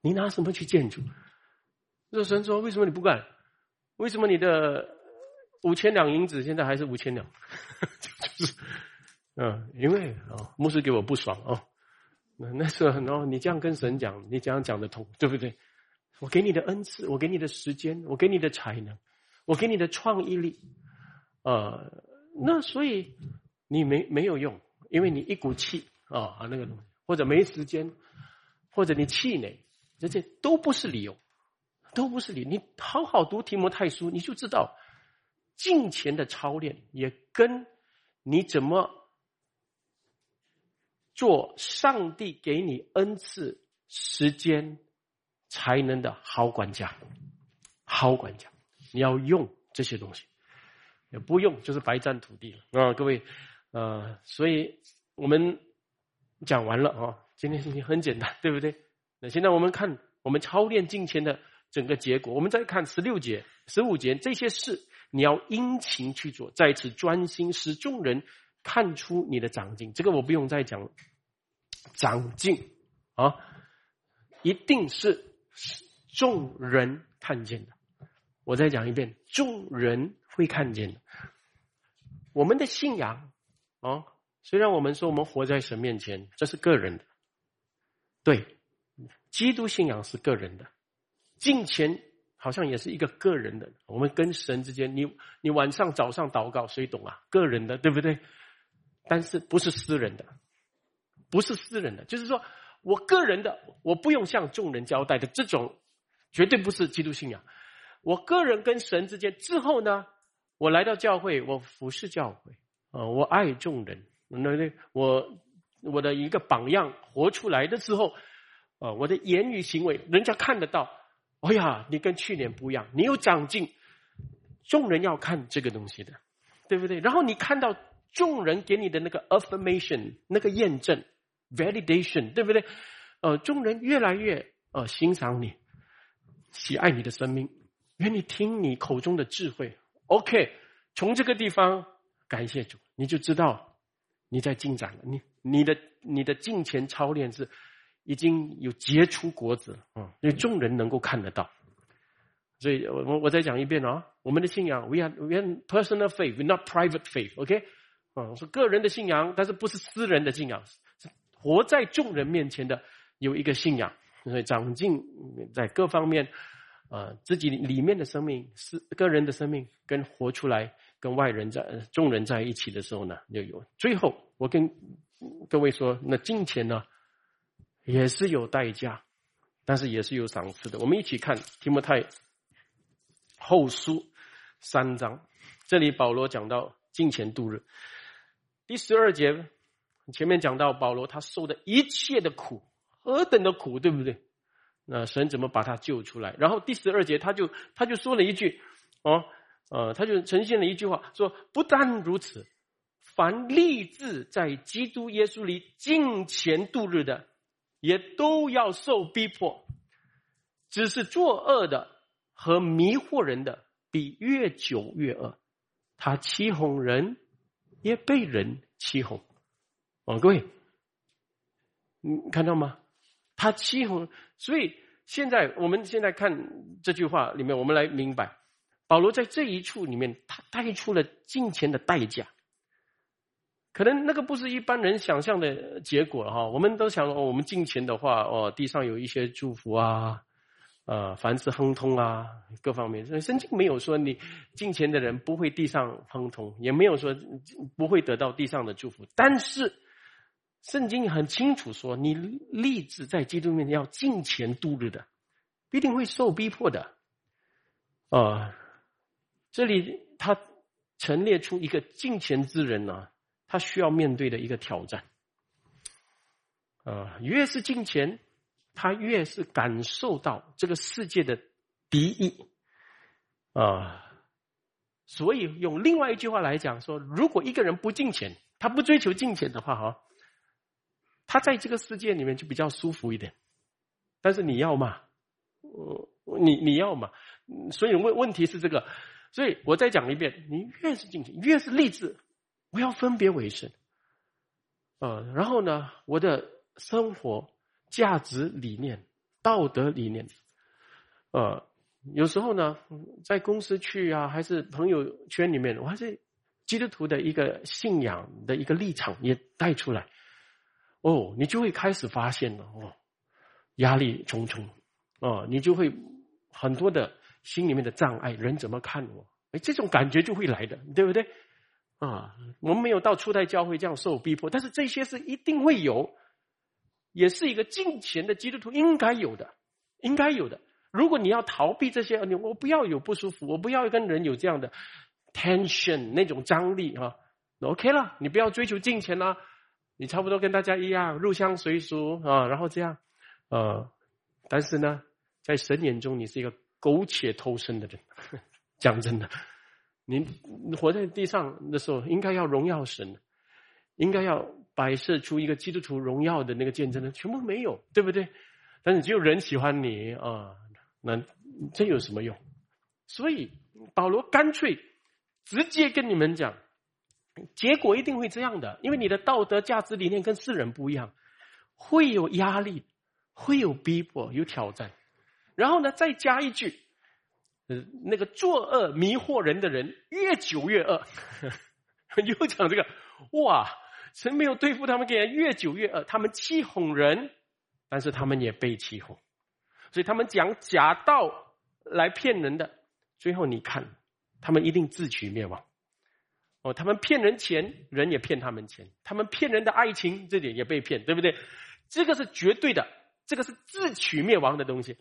你拿什么去建筑？这神说，为什么你不干？为什么你的五千两银子现在还是五千两？就是。嗯，因为啊，牧师给我不爽哦，那那是然后你这样跟神讲，你这样讲得通，对不对？我给你的恩赐，我给你的时间，我给你的才能，我给你的创意力，呃，那所以你没没有用，因为你一股气啊啊那个东西，或者没时间，或者你气馁，这些都不是理由，都不是理。你好好读提摩太书，你就知道，敬前的操练也跟你怎么做上帝给你恩赐时间。才能的好管家，好管家，你要用这些东西，也不用就是白占土地了啊！各位，呃，所以我们讲完了啊，今天事情很简单，对不对？那现在我们看我们操练金钱的整个结果，我们再看十六节、十五节这些事，你要殷勤去做，在此专心，使众人看出你的长进。这个我不用再讲，长进啊，一定是。众人看见的，我再讲一遍，众人会看见的。我们的信仰啊，虽然我们说我们活在神面前，这是个人的，对，基督信仰是个人的，敬虔好像也是一个个人的。我们跟神之间，你你晚上早上祷告，谁懂啊？个人的，对不对？但是不是私人的，不是私人的，就是说。我个人的，我不用向众人交代的这种，绝对不是基督信仰。我个人跟神之间之后呢，我来到教会，我服侍教会，啊，我爱众人，那那我我的一个榜样活出来的时候，啊，我的言语行为，人家看得到，哎呀，你跟去年不一样，你有长进，众人要看这个东西的，对不对？然后你看到众人给你的那个 affirmation，那个验证。Validation 对不对？呃，众人越来越呃欣赏你，喜爱你的生命，愿意听你口中的智慧。OK，从这个地方感谢主，你就知道你在进展了。你你的你的敬前操练是已经有结出果子啊，因为众人能够看得到。所以我我再讲一遍啊，我们的信仰，we are we are personal faith，we not private faith. OK，啊，是个人的信仰，但是不是私人的信仰。活在众人面前的有一个信仰，所以长进在各方面，呃，自己里面的生命是个人的生命，跟活出来跟外人在众人在一起的时候呢，就有。最后，我跟各位说，那金钱呢，也是有代价，但是也是有赏赐的。我们一起看提摩太后书三章，这里保罗讲到金钱度日，第十二节。前面讲到保罗他受的一切的苦，何等的苦，对不对？那神怎么把他救出来？然后第十二节他就他就说了一句，哦，呃，他就呈现了一句话，说不但如此，凡立志在基督耶稣里敬虔度日的，也都要受逼迫。只是作恶的和迷惑人的，比越久越恶。他欺哄人，也被人欺哄。哦，各位，你看到吗？他欺哄，所以现在我们现在看这句话里面，我们来明白，保罗在这一处里面，他带出了金钱的代价。可能那个不是一般人想象的结果哈。我们都想，哦，我们金钱的话，哦，地上有一些祝福啊。呃，凡事亨通啊，各方面，所以圣经没有说你进钱的人不会地上亨通，也没有说不会得到地上的祝福。但是圣经很清楚说，你立志在基督面前要敬钱度日的，必定会受逼迫的。啊，这里他陈列出一个敬钱之人呢，他需要面对的一个挑战。啊，越是敬钱。他越是感受到这个世界的敌意啊，所以用另外一句话来讲说，如果一个人不敬钱，他不追求金钱的话，哈，他在这个世界里面就比较舒服一点。但是你要嘛，呃你你要嘛，所以问问题是这个，所以我再讲一遍，你越是进钱，越是励志，我要分别为圣，呃，然后呢，我的生活。价值理念、道德理念，呃，有时候呢，在公司去啊，还是朋友圈里面，我还是基督徒的一个信仰的一个立场也带出来。哦，你就会开始发现了哦，压力重重，哦，你就会很多的心里面的障碍，人怎么看我？哎，这种感觉就会来的，对不对？啊，我们没有到初代教会这样受逼迫，但是这些是一定会有，也是一个敬虔的基督徒应该有的，应该有的。如果你要逃避这些，你我不要有不舒服，我不要跟人有这样的 tension 那种张力啊，OK 了，你不要追求金钱啦，你差不多跟大家一样入乡随俗啊，然后这样，呃，但是呢，在神眼中你是一个苟且偷生的人，讲真的，你活在地上的时候应该要荣耀神，应该要摆设出一个基督徒荣耀的那个见证的，全部没有，对不对？但是只有人喜欢你啊。那这有什么用？所以保罗干脆直接跟你们讲，结果一定会这样的，因为你的道德价值理念跟世人不一样，会有压力，会有逼迫，有挑战。然后呢，再加一句，呃，那个作恶迷惑人的人，越久越恶。又讲这个，哇，神没有对付他们，给人越久越恶，他们欺哄人，但是他们也被欺哄。所以他们讲假道来骗人的，最后你看，他们一定自取灭亡。哦，他们骗人钱，人也骗他们钱；他们骗人的爱情，这点也被骗，对不对？这个是绝对的，这个是自取灭亡的东西。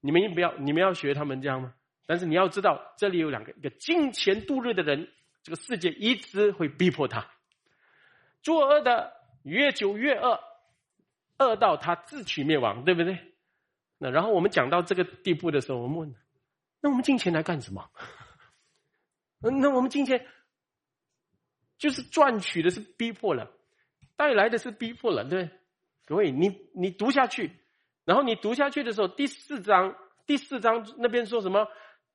你们不要，你们要学他们这样吗？但是你要知道，这里有两个：一个金钱度日的人，这个世界一直会逼迫他；作恶的越久越恶，恶到他自取灭亡，对不对？那然后我们讲到这个地步的时候，我们问：那我们金钱来干什么？那我们金钱就是赚取的是逼迫了，带来的是逼迫了，对各位，你你读下去，然后你读下去的时候，第四章第四章那边说什么？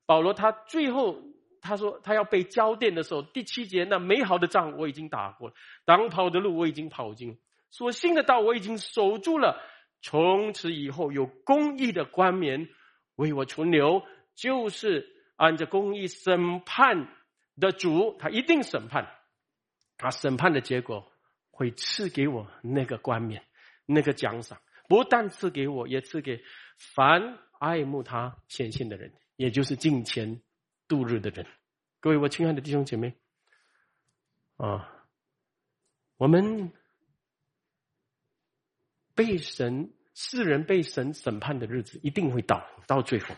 保罗他最后他说他要被交电的时候，第七节那美好的仗我已经打过了，当跑的路我已经跑尽，所信的道我已经守住了。从此以后，有公义的冠冕为我存留，就是按着公义审判的主，他一定审判。他审判的结果会赐给我那个冠冕，那个奖赏，不但赐给我，也赐给凡爱慕他显现的人，也就是敬虔度日的人。各位，我亲爱的弟兄姐妹，啊，我们。被神世人被神审判的日子一定会到，到最后，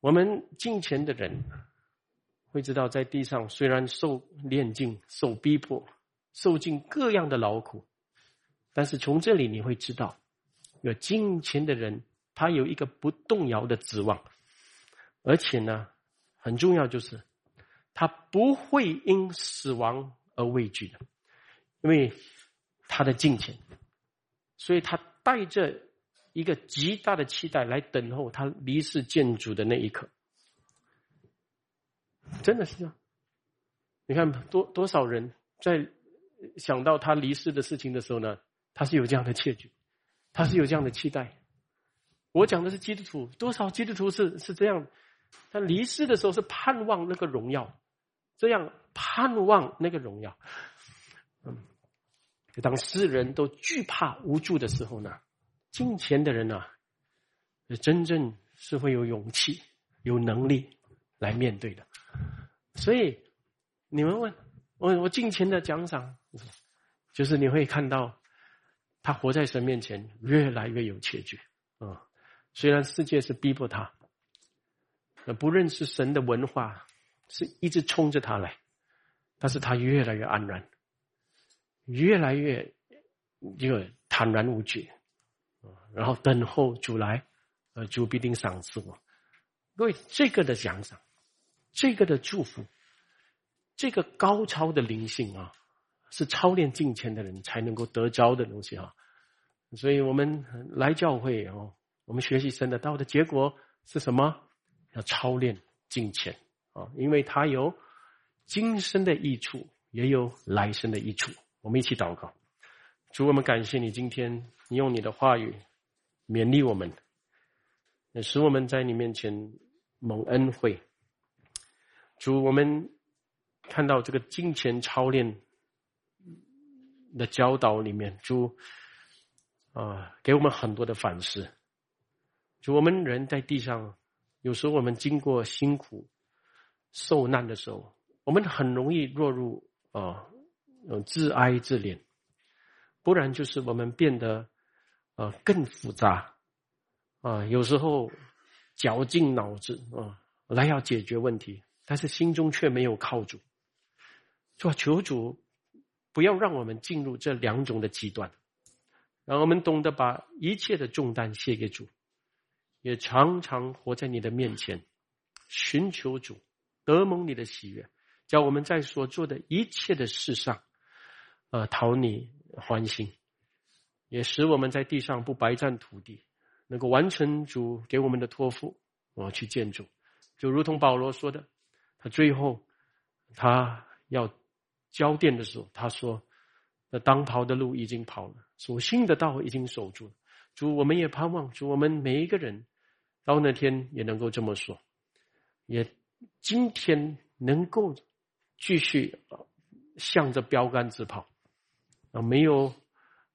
我们敬虔的人会知道，在地上虽然受炼尽、受逼迫、受尽各样的劳苦，但是从这里你会知道，有金钱的人，他有一个不动摇的指望，而且呢，很重要就是他不会因死亡而畏惧的，因为。他的金钱，所以他带着一个极大的期待来等候他离世见主的那一刻。真的是这样，你看多多少人在想到他离世的事情的时候呢？他是有这样的切据，他是有这样的期待。我讲的是基督徒，多少基督徒是是这样？他离世的时候是盼望那个荣耀，这样盼望那个荣耀，嗯。当世人都惧怕无助的时候呢，金钱的人呢，真正是会有勇气、有能力来面对的。所以你们问我，我金钱的奖赏，就是你会看到他活在神面前越来越有切据啊。虽然世界是逼迫他，不认识神的文化是一直冲着他来，但是他越来越安然。越来越一个坦然无惧，然后等候主来，呃，主必定赏赐我。各位，这个的奖赏，这个的祝福，这个高超的灵性啊，是操练金钱的人才能够得着的东西啊。所以我们来教会哦，我们学习神的道的结果是什么？要操练金钱啊，因为它有今生的益处，也有来生的益处。我们一起祷告，主，我们感谢你，今天你用你的话语勉励我们，使我们在你面前蒙恩惠。主，我们看到这个金钱操练的教导里面，主啊，给我们很多的反思。就我们人在地上，有时候我们经过辛苦、受难的时候，我们很容易落入啊，自哀自怜，不然就是我们变得啊更复杂。啊，有时候绞尽脑汁啊来要解决问题，但是心中却没有靠主。说求主不要让我们进入这两种的极端，让我们懂得把一切的重担卸给主。也常常活在你的面前，寻求主，得蒙你的喜悦，叫我们在所做的一切的事上，呃，讨你欢心，也使我们在地上不白占土地，能够完成主给我们的托付，我去见主。就如同保罗说的，他最后他要交电的时候，他说：“那当跑的路已经跑了，所信的道已经守住了。”主，我们也盼望主，我们每一个人。到那天也能够这么说，也今天能够继续向着标杆直跑啊，没有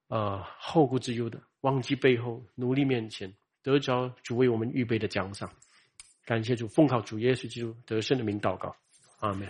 呃后顾之忧的，忘记背后，努力面前，得着主为我们预备的奖赏。感谢主，奉靠主耶稣基督得胜的名祷告，阿门。